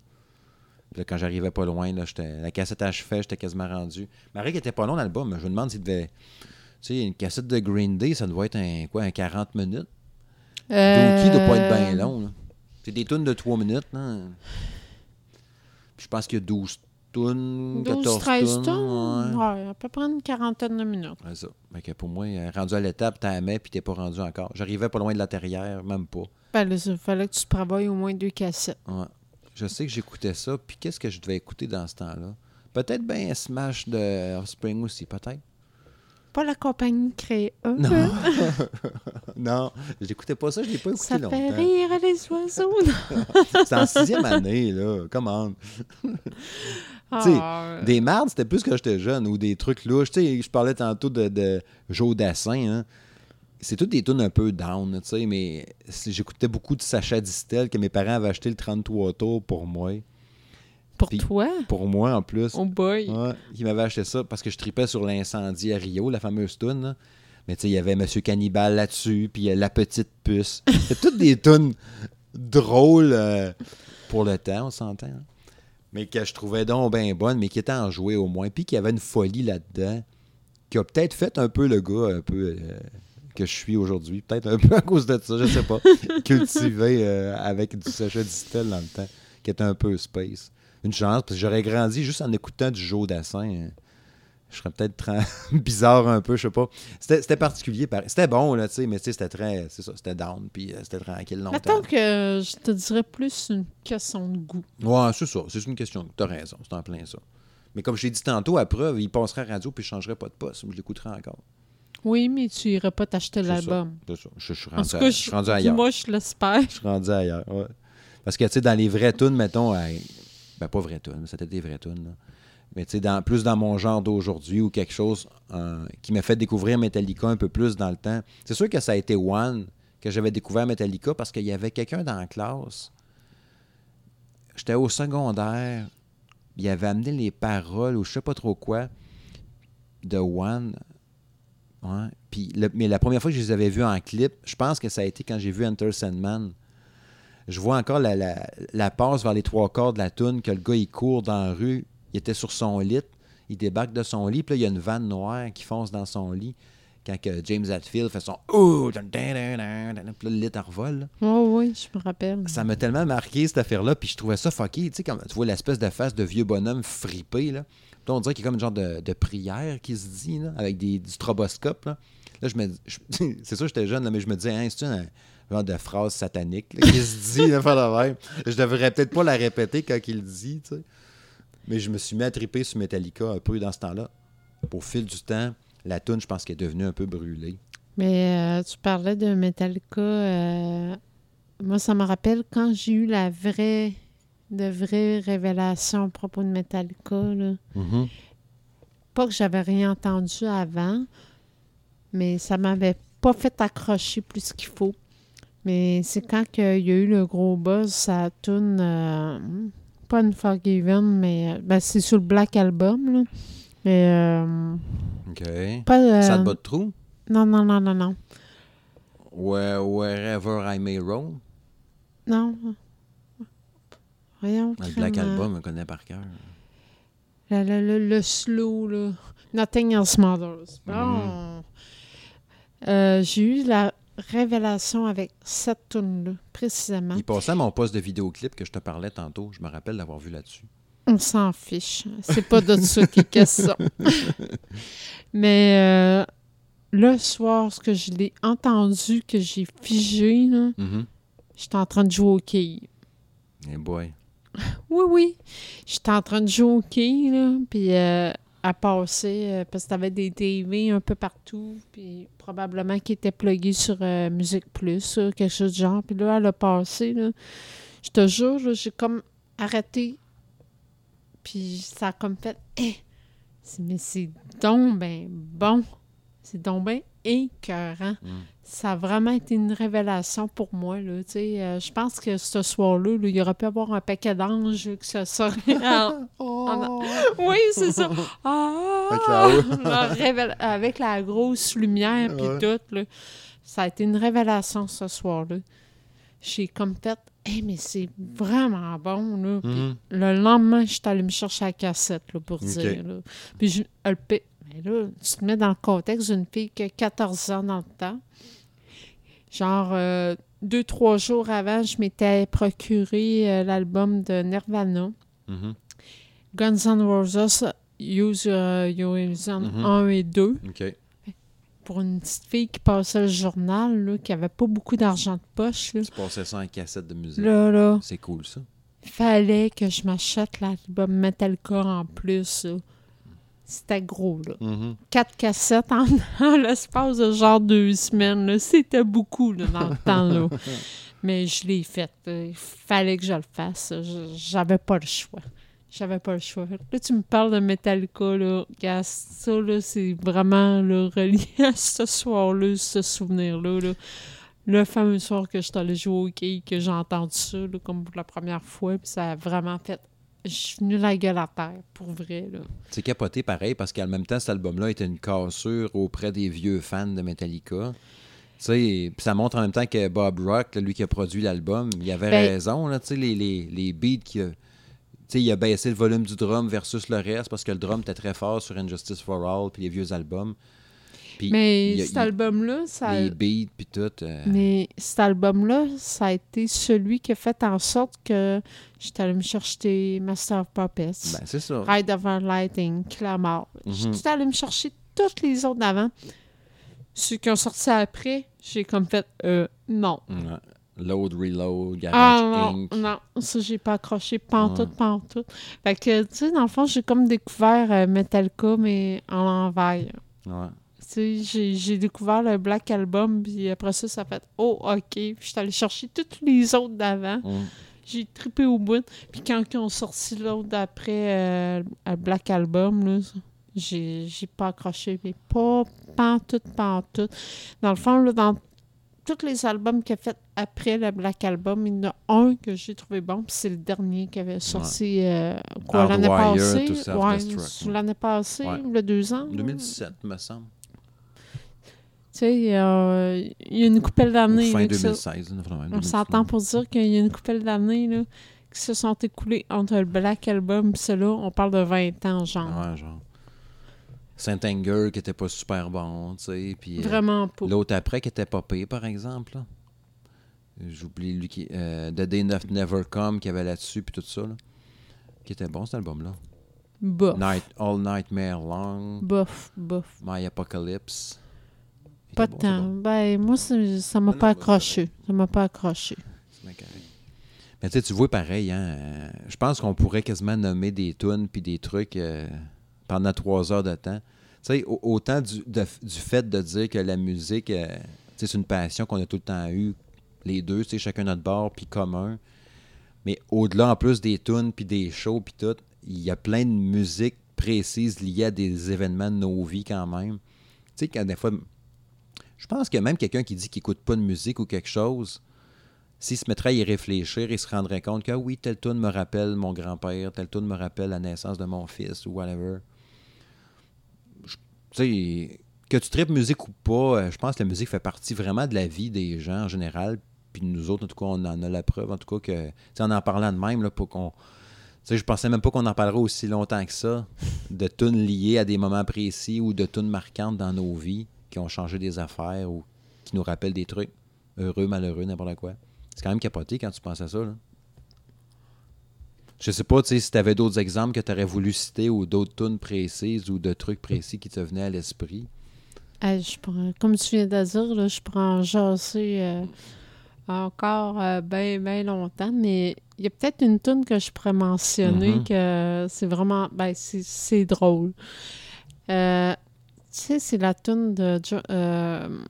Puis là, quand j'arrivais pas loin, là, j'étais- la cassette achevait, j'étais quasiment rendu. Marie qui était pas long dans l'album, je me demande s'il devait. Tu sais, une cassette de Green Day, ça doit être un, quoi, un 40 minutes? Dookie doit pas être bien Euh, long. C'est des tunes de 3 minutes. Puis je pense qu'il y a 12 14 12-13 tunes. tonnes? ouais. Ouais, à peu près une quarantaine de minutes. Ouais, ça. Fait que pour moi, euh, rendu à l'étape, t'as aimé puis t'es pas rendu encore. J'arrivais pas loin de la terrière, même pas. Ben il fallait que tu prévoies au moins deux cassettes. Ouais. Je sais que j'écoutais ça, puis qu'est-ce que je devais écouter dans ce temps-là? Peut-être bien un Smash de Offspring aussi, peut-être. Pas la compagnie créée. Non. non, j'écoutais pas ça, je l'ai pas écouté Ça fait longtemps. rire les oiseaux. C'était en sixième année, là. Comment? sais, Ah, Des mardes, c'était plus quand j'étais jeune, ou des trucs louches. Tu sais, je parlais tantôt de, de Joe Dassin, hein. C'est toutes des tunes un peu down, tu sais, mais c'est- j'écoutais beaucoup de Sacha Distel que mes parents avaient acheté le 33 tours pour moi. Pour puis- toi? Pour moi, en plus. Oh boy. Ouais, ils m'avaient acheté ça parce que je tripais sur l'incendie à Rio, la fameuse tune. là. Mais tu sais, il y avait Monsieur Cannibal là-dessus, puis euh, La Petite Puce. C'est toutes des tunes drôles euh, pour le temps, on s'entend. hein. Mais que je trouvais donc bien bonnes, mais qui étaient enjouées au moins. Puis qu'il y avait une folie là-dedans, qui a peut-être fait un peu le gars un peu euh, que je suis aujourd'hui. Peut-être un peu à cause de ça, je sais pas. Cultivé euh, avec du Sacha Distel dans le temps, qui était un peu space. Une chance, parce que j'aurais grandi juste en écoutant du Joe Dassin. Je serais peut-être bizarre un peu, je sais pas. C'était particulier. C'était bon, là, tu sais, mais c'était très. C'est ça, c'était down, puis euh, c'était tranquille longtemps. Mettons que je te dirais plus une question de goût. Ouais, c'est ça. C'est une question. T'as raison, c'est en plein ça. Mais comme je l'ai dit tantôt, à preuve, il passerait à la radio puis je changerais pas de poste. Je l'écouterais encore. Oui, mais tu irais pas t'acheter l'album. C'est ça. Je, je suis En rendu, à- cas, je suis rendu ailleurs. moi, je l'espère. Je suis rendu ailleurs, ouais. Parce que, tu sais, dans les vraies tunes, mettons, ben pas vraies tunes, c'était des vraies tunes. Mais tu sais, dans, plus dans mon genre d'aujourd'hui ou quelque chose euh, qui m'a fait découvrir Metallica un peu plus dans le temps. C'est sûr que ça a été One que j'avais découvert Metallica parce qu'il y avait quelqu'un dans la classe. J'étais au secondaire. Il avait amené les paroles ou je sais pas trop quoi de One. Mais la première fois que je les avais vus en clip, je pense que ça a été quand j'ai vu Enter Sandman. Je vois encore la, la, la passe vers les trois quarts de la toune, que le gars il court dans la rue, il était sur son lit, il débarque de son lit, puis là il y a une vanne noire qui fonce dans son lit. Quand que James Hetfield fait son Ouh! Puis là, le lit en revole. Oh oui, je me rappelle. Ça m'a tellement marqué cette affaire-là, puis je trouvais ça fucké. Tu sais, comme tu vois l'espèce de face de vieux bonhomme fripé, là. Puis on dirait qu'il y a comme une genre de, de prière qui se dit, là, avec des, du stroboscope, là. Là, je me c'est sûr, j'étais jeune, là, mais je me disais, hein, c'est un genre de phrase satanique qui se dit, de même. Je devrais peut-être pas la répéter quand il le dit, tu sais. Mais je me suis mis à triper sur Metallica un peu dans ce temps-là. Au fil du temps, la toune, je pense qu'elle est devenue un peu brûlée. Mais euh, tu parlais de Metallica. euh, moi, ça me rappelle quand j'ai eu la vraie, de révélations à propos de Metallica. Là. Mhm. Pas que j'avais rien entendu avant, mais ça m'avait pas fait accrocher plus qu'il faut. Mais c'est quand qu'il y a eu le gros buzz, ça tourne pas Unforgiven, mais euh, ben, c'est sur le Black Album. Là. Mais euh, OK. pas. euh, Ça te bat de trou? non, non, non, non, non. Where- wherever I may roam. Non. Voyons. Le Black Album, on connaît par cœur. Le, le- le- le slow, là. Nothing else matters. Bon. Mhm. Euh, J'ai eu la révélation avec cette tune-là, précisément. Il passait à mon poste de vidéoclip que je te parlais tantôt. Je me rappelle d'avoir vu là-dessus. On s'en fiche. C'est pas de ça qui est question. Mais euh, le soir, ce que je l'ai entendu, que j'ai figé, là, Mhm. j'étais en train de jouer au quai. Eh boy. Oui, oui. J'étais en train de jouer au quai, là, puis euh, à passer, euh, parce que t'avais des TV un peu partout, puis probablement qui étaient plugués sur euh, Musique Plus, là, quelque chose du genre. Puis là, elle a passé, là. Je te jure, j'ai comme arrêté, puis ça a comme fait « Eh! Mais c'est donc ben bon! C'est donc ben écœurant! Mm. Ça a vraiment été une révélation pour moi. Là, tu sais. Euh, je pense que ce soir-là, là, il aurait pu y avoir un paquet d'anges que ça serait. en- en- Oui, c'est ça. Ah! Avec la- Avec grosse lumière puis Ouais. tout. Là. Ça a été une révélation ce soir-là. J'ai comme fait, hey, mais c'est vraiment bon. Là. Puis Mhm. le lendemain, je suis allée me chercher la cassette là, pour dire. Là. Puis je, elle paie- Mais là, tu te mets dans le contexte d'une fille qui a 14 ans dans le temps. Genre, euh, deux, trois jours avant, je m'étais procuré euh, l'album de Nirvana, Mhm. Guns N' Roses, Use Your, Your Illusion Mhm. 1 et 2. OK. Pour une petite fille qui passait le journal, là, qui avait pas beaucoup d'argent de poche. Là, Tu passais ça en cassette de musique. là, là C'est cool, ça. fallait que je m'achète l'album Metallica en plus. là. C'était gros, là. Mhm. Quatre cassettes en, en l'espace de genre deux semaines. C'était beaucoup là, dans le temps. Là. Mais je l'ai fait. là. Il fallait que je le fasse. Je- J'avais pas le choix. J'avais pas le choix. Là, tu me parles de Metallica, là. Ça, là, c'est vraiment là, relié à ce soir-là, ce souvenir-là. là. Le fameux soir que je suis allée jouer au quai, que j'ai entendu ça, là, comme pour la première fois, puis ça a vraiment fait... Je suis venue la gueule à terre, pour vrai, là. C'est capoté pareil parce qu'en même temps, cet album-là était une cassure auprès des vieux fans de Metallica. Tu sais, puis ça montre en même temps que Bob Rock, là, lui qui a produit l'album, il avait Ben- raison. Là, tu sais, les, les, les beats qu'il a- tu sais, il a baissé le volume du drum versus le reste parce que le drum était très fort sur Injustice for All puis les vieux albums. Mais il y a- cet album-là, ça... les beats puis tout. euh, Mais cet album-là, ça a été celui qui a fait en sorte que j'étais allée me chercher Master of Puppets, ben, c'est ça. Ride of Lighting, Clamor. Mhm. J'étais allée me chercher toutes les autres d'avant. Ceux qui ont sorti après, j'ai comme fait euh, non. Ouais. Load, Reload, Garage Ah Inc. non, non, ça j'ai pas accroché pantoute, Ouais. pantoute. Fait que, tu sais, dans le fond, j'ai comme découvert euh, Metallica, mais en l'envers. Ouais. J'ai- j'ai découvert le Black Album, puis après ça, ça fait « Oh, OK ». Puis je suis allée chercher toutes les autres d'avant. Mm. J'ai trippé au bout. Puis quand ils ont sorti l'autre d'après euh, le Black Album, là, j'ai j'ai pas accroché. Mais pas pantoute, pantoute. Dans le fond, là, dans tous les albums qu'il a fait après le Black Album, il y en a un que j'ai trouvé bon, puis c'est le dernier qui avait sorti euh, quoi, l'année passée. Ouais, l'année passée, Ouais. le deux ans. là. 2017, me semble. Tu sais, euh, il y a une coupelle Ou d'années. fin là, que ça- 2016. là, vraiment, On 2019. s'entend pour dire qu'il y a une couple d'années là, qui se sont écoulées entre le Black Album et celui-là. On parle de 20 ans, genre. Ouais, genre. Saint Anger qui était pas super bon, tu sais. Puis euh, Vraiment pas. l'autre après qui était pas pire, par exemple. J'oublie lui qui. euh, The Day Not Never Come qui avait là-dessus, puis tout ça. Là, qui était bon cet album-là. Bof. Night, All Nightmare Long, Bof, bof. My Apocalypse. Pas de bon, temps. bon. Ben, moi, ça ça m'a pas accroché. Ça m'a pas accroché. C'est bien correct. Mais tu sais, tu vois pareil, hein. euh, je pense qu'on pourrait quasiment nommer des tunes puis des trucs euh, pendant trois heures de temps. sais, au- autant du, de- du fait de dire que la musique, euh, tu sais, c'est une passion qu'on a tout le temps eue, les deux, tu sais, chacun notre bord, puis commun. Mais au-delà, en plus des tunes, puis des shows, puis tout, il y a plein de musiques précises liées à des événements de nos vies quand même. Tu sais, quand des fois, je pense que même quelqu'un qui dit qu'il écoute pas de musique ou quelque chose, s'il se mettrait à y réfléchir, il se rendrait compte que ah oui, telle tune me rappelle mon grand-père, telle tune me rappelle la naissance de mon fils ou whatever. Tu sais, que tu tripes musique ou pas, euh, je pense que la musique fait partie vraiment de la vie des gens en général. Puis nous autres, en tout cas, on en a la preuve, en tout cas, que, en en parlant de même, là, pour qu'on. Tu je pensais même pas qu'on en parlerait aussi longtemps que ça, de tunes liées à des moments précis ou de tunes marquantes dans nos vies qui ont changé des affaires ou qui nous rappellent des trucs, heureux, malheureux, n'importe quoi. C'est quand même capoté quand tu penses à ça. Là. Je sais pas si tu avais d'autres exemples que tu aurais voulu citer ou d'autres tunes précises ou de trucs précis qui te venaient à l'esprit. Hey, je pourrais- comme tu viens de dire, là, je pourrais en jaser euh, encore bien, bien longtemps, mais il y a peut-être une tune que je pourrais mentionner Mhm. que c'est vraiment, ben, c'est- c'est drôle. Tu sais, c'est la tune de, euh,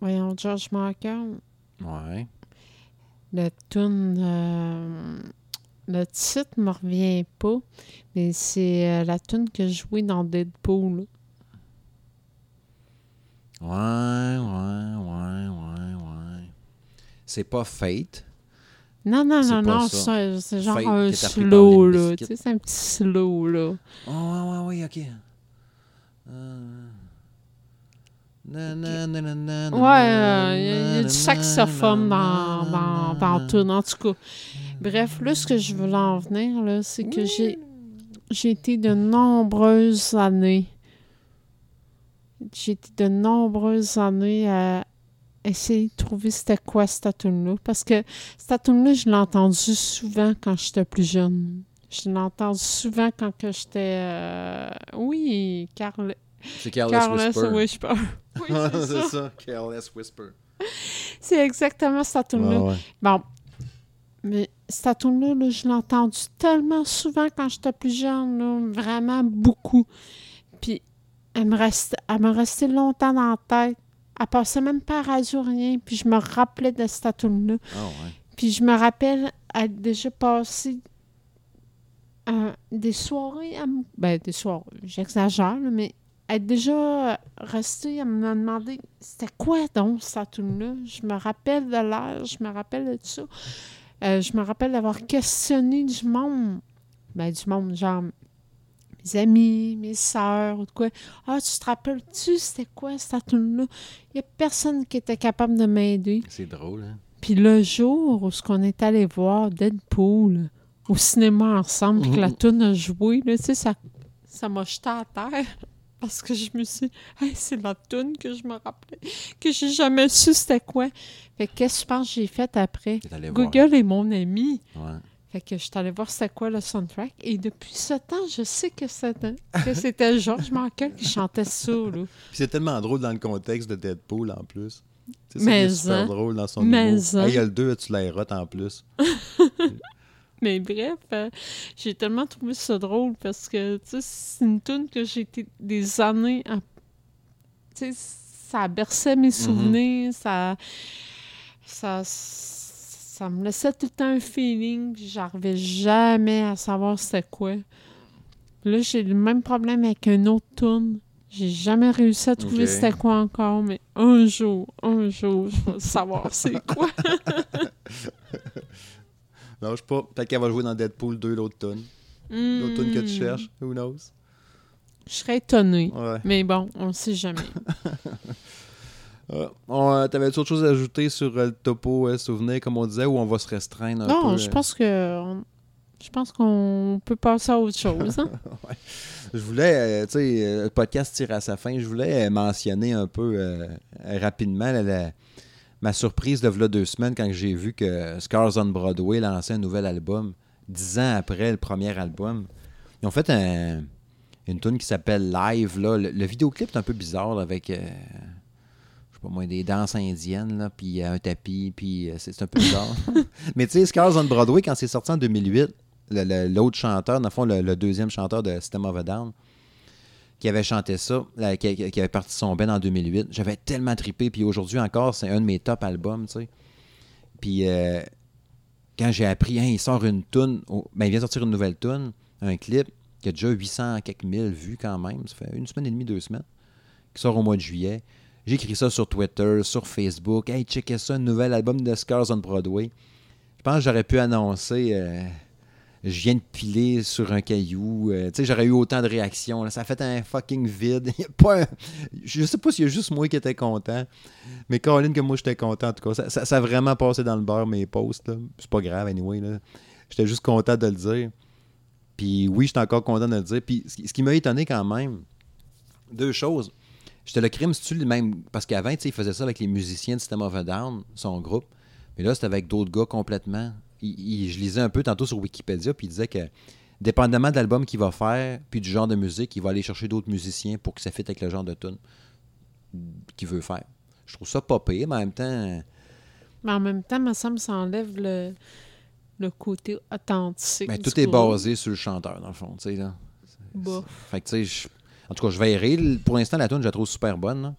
voyons, George Michael. Ouais. Le tune, euh, le titre me revient pas, mais c'est euh, la tune que je jouais dans Deadpool. Ouais, ouais, ouais, ouais, ouais. C'est pas Fate? Non, non, non, non, c'est genre Fate un slow, là. Tu sais, c'est un petit slow, là. Oh, ouais, ouais, ouais, ok. Euh... Na, na, na, na, na, na, Ouais, il y, a- du saxophone dans, dans, dans tout, en tout cas. Bref, là, ce que je veux en venir, là, c'est que j'ai j'ai été de nombreuses années. J'ai été de nombreuses années à essayer de trouver c'était quoi cette tune là Parce que cette tune là je l'ai entendue souvent quand j'étais plus jeune. Je l'ai entendue souvent quand que j'étais... euh, Oui, Carl... C'est Careless Careless Whisper. Whisper. Oui, c'est ça. c'est ça, Careless Whisper. C'est exactement cette tune là Ouais, ouais. Bon. Mais cette tune-là, là, je l'ai entendue tellement souvent quand j'étais plus jeune, là, vraiment beaucoup. Puis elle me restait, elle me restait longtemps dans la tête. Elle passait même pas à radio rien, puis je me rappelais de cette tune-là. Ah ouais. Puis je me rappelle être déjà passé euh, des soirées, à ben des soirées, j'exagère, mais être déjà restée à me demander c'était quoi donc cette tune-là? Je me rappelle de l'air, je me rappelle de tout ça. Euh, je me rappelle d'avoir questionné du monde. Ben, du monde, genre mes amis, mes sœurs, ou de quoi. Ah, tu te rappelles-tu c'était quoi cette tune-là? Il n'y a personne qui était capable de m'aider. C'est drôle, hein? Puis le jour où ce qu'on est allé voir Deadpool au cinéma ensemble, puis que la Mhm. tune a joué, là, tu sais, ça ça m'a jeté à terre. Parce que je me suis dit, hey, c'est la tune que je me rappelais, que j'ai jamais su c'était quoi. Fait que qu'est-ce que tu penses que j'ai fait après? Voir. Google est mon ami. Ouais. Fait que je suis allée voir c'était quoi le soundtrack. Et depuis ce temps, je sais que c'était, que c'était George Michael qui chantait ça, c'est tellement drôle dans le contexte de Deadpool en plus. C'est super hein. drôle dans son Mais. Hey, il y a le 2, tu l'aérotes en plus. Mais bref, euh, j'ai tellement trouvé ça drôle parce que, tu sais, c'est une tune que j'ai été des années à... Tu sais, ça berçait mes souvenirs, ça, ça... Ça me laissait tout le temps un feeling, puis j'arrivais jamais à savoir c'était quoi. Là, j'ai le même problème avec un autre tune. J'ai jamais réussi à trouver c'était quoi encore, mais un jour, un jour, je vais savoir c'est quoi. Non, je sais pas. Peut-être qu'elle va jouer dans Deadpool 2, l'autre tune. L'autre tune que tu Hmm. cherches. Who knows? Je serais étonnée. Ouais. Mais bon, on ne sait jamais. On, euh, T'avais-tu autre chose à ajouter sur euh, le topo euh, souvenir, comme on disait, ou on va se restreindre un peu? non, je euh? pense que on- je pense qu'on peut passer à autre chose. hein. Je voulais, euh, tu sais, euh, le podcast tire à sa fin. Je voulais euh, mentionner un peu euh, euh, rapidement la- la- ma surprise de v'là deux semaines quand j'ai vu que Scars on Broadway lançait un nouvel album, dix ans après le premier album. Ils ont fait un- une tune qui s'appelle Live. Là. Le, le vidéoclip est un peu bizarre là, avec, euh, je sais pas moi, des danses indiennes, là, puis euh, un tapis, puis euh, c'est un peu bizarre. Mais tu sais, Scars on Broadway, quand c'est sorti en 2008, le- le- l'autre chanteur, dans le fond, le, le deuxième chanteur de System of a Down, qui avait chanté ça, qui, avait parti son band en 2008. J'avais tellement trippé, puis aujourd'hui encore, c'est un de mes top albums, tu sais. Puis euh, quand j'ai appris, hein, il sort une tune, ben, il vient sortir une nouvelle tune, un clip qui a déjà 800 quelques mille vues quand même, ça fait une semaine et demie, deux semaines, qui sort au mois de juillet. J'ai écrit ça sur Twitter, sur Facebook. Hey, checkez ça, un nouvel album de Scars on Broadway. Je pense que j'aurais pu annoncer. euh, je viens de piler sur un caillou. Euh, tu sais, j'aurais eu autant de réactions. Ça a fait un fucking vide. Il y pas Je sais pas s'il y a juste moi qui étais content. Mais Caroline, que moi, j'étais content. En tout cas, ça, a vraiment passé dans le beurre, mes posts. C'est pas grave, anyway. J'étais juste content de le dire. Puis oui, j'étais encore content de le dire. Puis ce qui- m'a étonné quand même, deux choses. J'étais le crime, c'est-tu même? Parce qu'avant, tu sais, il faisait ça avec les musiciens de System of a Down, son groupe. Mais là, c'était avec d'autres gars complètement. Il- il- je lisais un peu tantôt sur Wikipédia, puis il disait que, dépendamment de l'album qu'il va faire, puis du genre de musique, il va aller chercher d'autres musiciens pour que ça fitte avec le genre de tune qu'il veut faire. Je trouve ça pas pire, mais en même temps, Mais en même temps, me ça enlève le, le côté authentique. du tout est basé sur le chanteur, dans le fond. tu sais, Là. Fait que, tu sais, je- en tout cas, je verrai. Pour l'instant, la tune, je la trouve super bonne. là.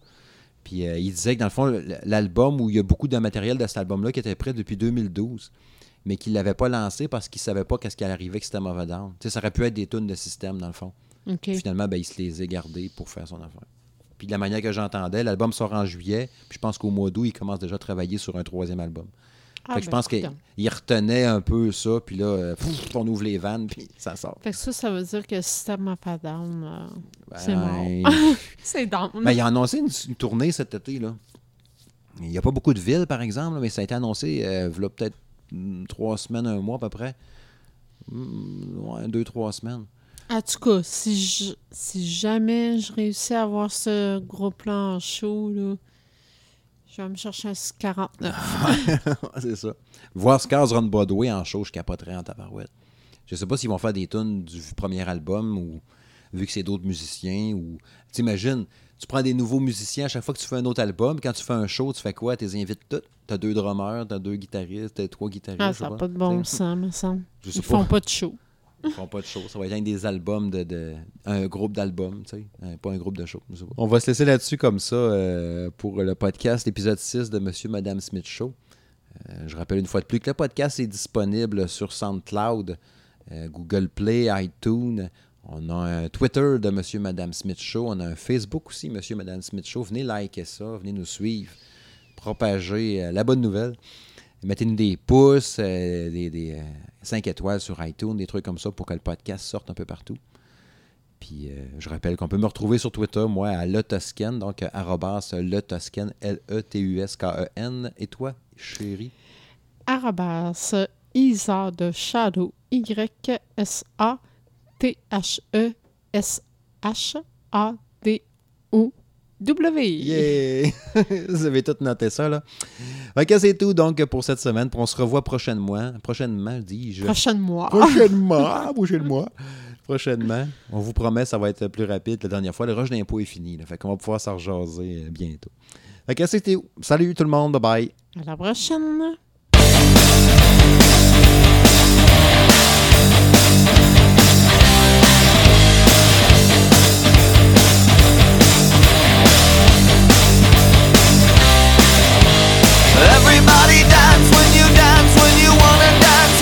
Puis euh, il disait que dans le fond, l'album où il y a beaucoup de matériel de cet album-là qui était prêt depuis 2012, mais qu'il l'avait pas lancé parce qu'il savait pas qu'est-ce qui allait arriver avec System of a Down. Ça aurait pu être des tunes de système, dans le fond. Finalement, ben, il se les a gardés pour faire son affaire. Puis de la manière que j'entendais, l'album sort en juillet, puis je pense qu'au mois d'août, il commence déjà à travailler sur un troisième album. Ah, fait que je ben, pense qu'il retenait un peu ça, puis là, euh, on ouvre les vannes, puis ça sort. Fait que ça, ça veut dire que System of a Down, euh, c'est Ben, mort. c'est down. Ben, il a annoncé une, une tournée cet été. Là. Il n'y a pas beaucoup de villes, par exemple, là, mais ça a été annoncé euh, peut-être trois semaines, un mois à peu près. Mm, ouais, deux, trois semaines. En tout cas, si, je- si jamais je réussis à avoir ce groupe-là en show, là, je vais me chercher un 49. c'est ça. Voir Scars Run Broadway en show, je capoterais en tabarouette. Je sais pas s'ils vont faire des tunes du premier album ou vu que c'est d'autres musiciens ou. T'imagines, tu prends des nouveaux musiciens à chaque fois que tu fais un autre album. Quand tu fais un show, tu fais quoi? Tu les invites tous? T'as deux drummers, t'as deux guitaristes, t'as trois guitaristes. Ah, ça n'a pas de bon sens, me semble. Ils pas. font pas de show. Ils font pas de show. Ça va être un des albums de, de- un groupe d'albums, tu sais. Euh, Pas un groupe de show. On va se laisser là-dessus comme ça euh, pour le podcast, l'épisode 6 de Monsieur Madame Smith Show. Euh, je rappelle une fois de plus que le podcast est disponible sur SoundCloud, euh, Google Play, iTunes. On a un Twitter de Monsieur Madame Smith Show. On a un Facebook aussi, Monsieur Madame Smith Show. Venez liker ça, venez nous suivre, propager euh, la bonne nouvelle. Mettez-nous des pouces, euh, des, des 5 étoiles sur iTunes, des trucs comme ça pour que le podcast sorte un peu partout. Puis euh, je rappelle qu'on peut me retrouver sur Twitter, moi, à Le Toscan, donc euh, arrobas Le Toscan, L-E-T-U-S-K-E-N. Et toi, chérie? Arabas, Isa de Shadow, Y-S-A-T-H-E-S-H-A-D-O-W. Yeah! Vous avez tout noté ça, là. Ok, c'est tout donc pour cette semaine. On se revoit prochainement. Prochainement, dis-je. Prochaine mois. Prochainement, prochainement. Prochainement. On vous promet, ça va être plus rapide la dernière fois. Le rush d'impôt est fini. Là, fait qu'on va pouvoir s'en rejaser euh, bientôt. Fait que c'était. Salut tout le monde. Bye bye. À la prochaine.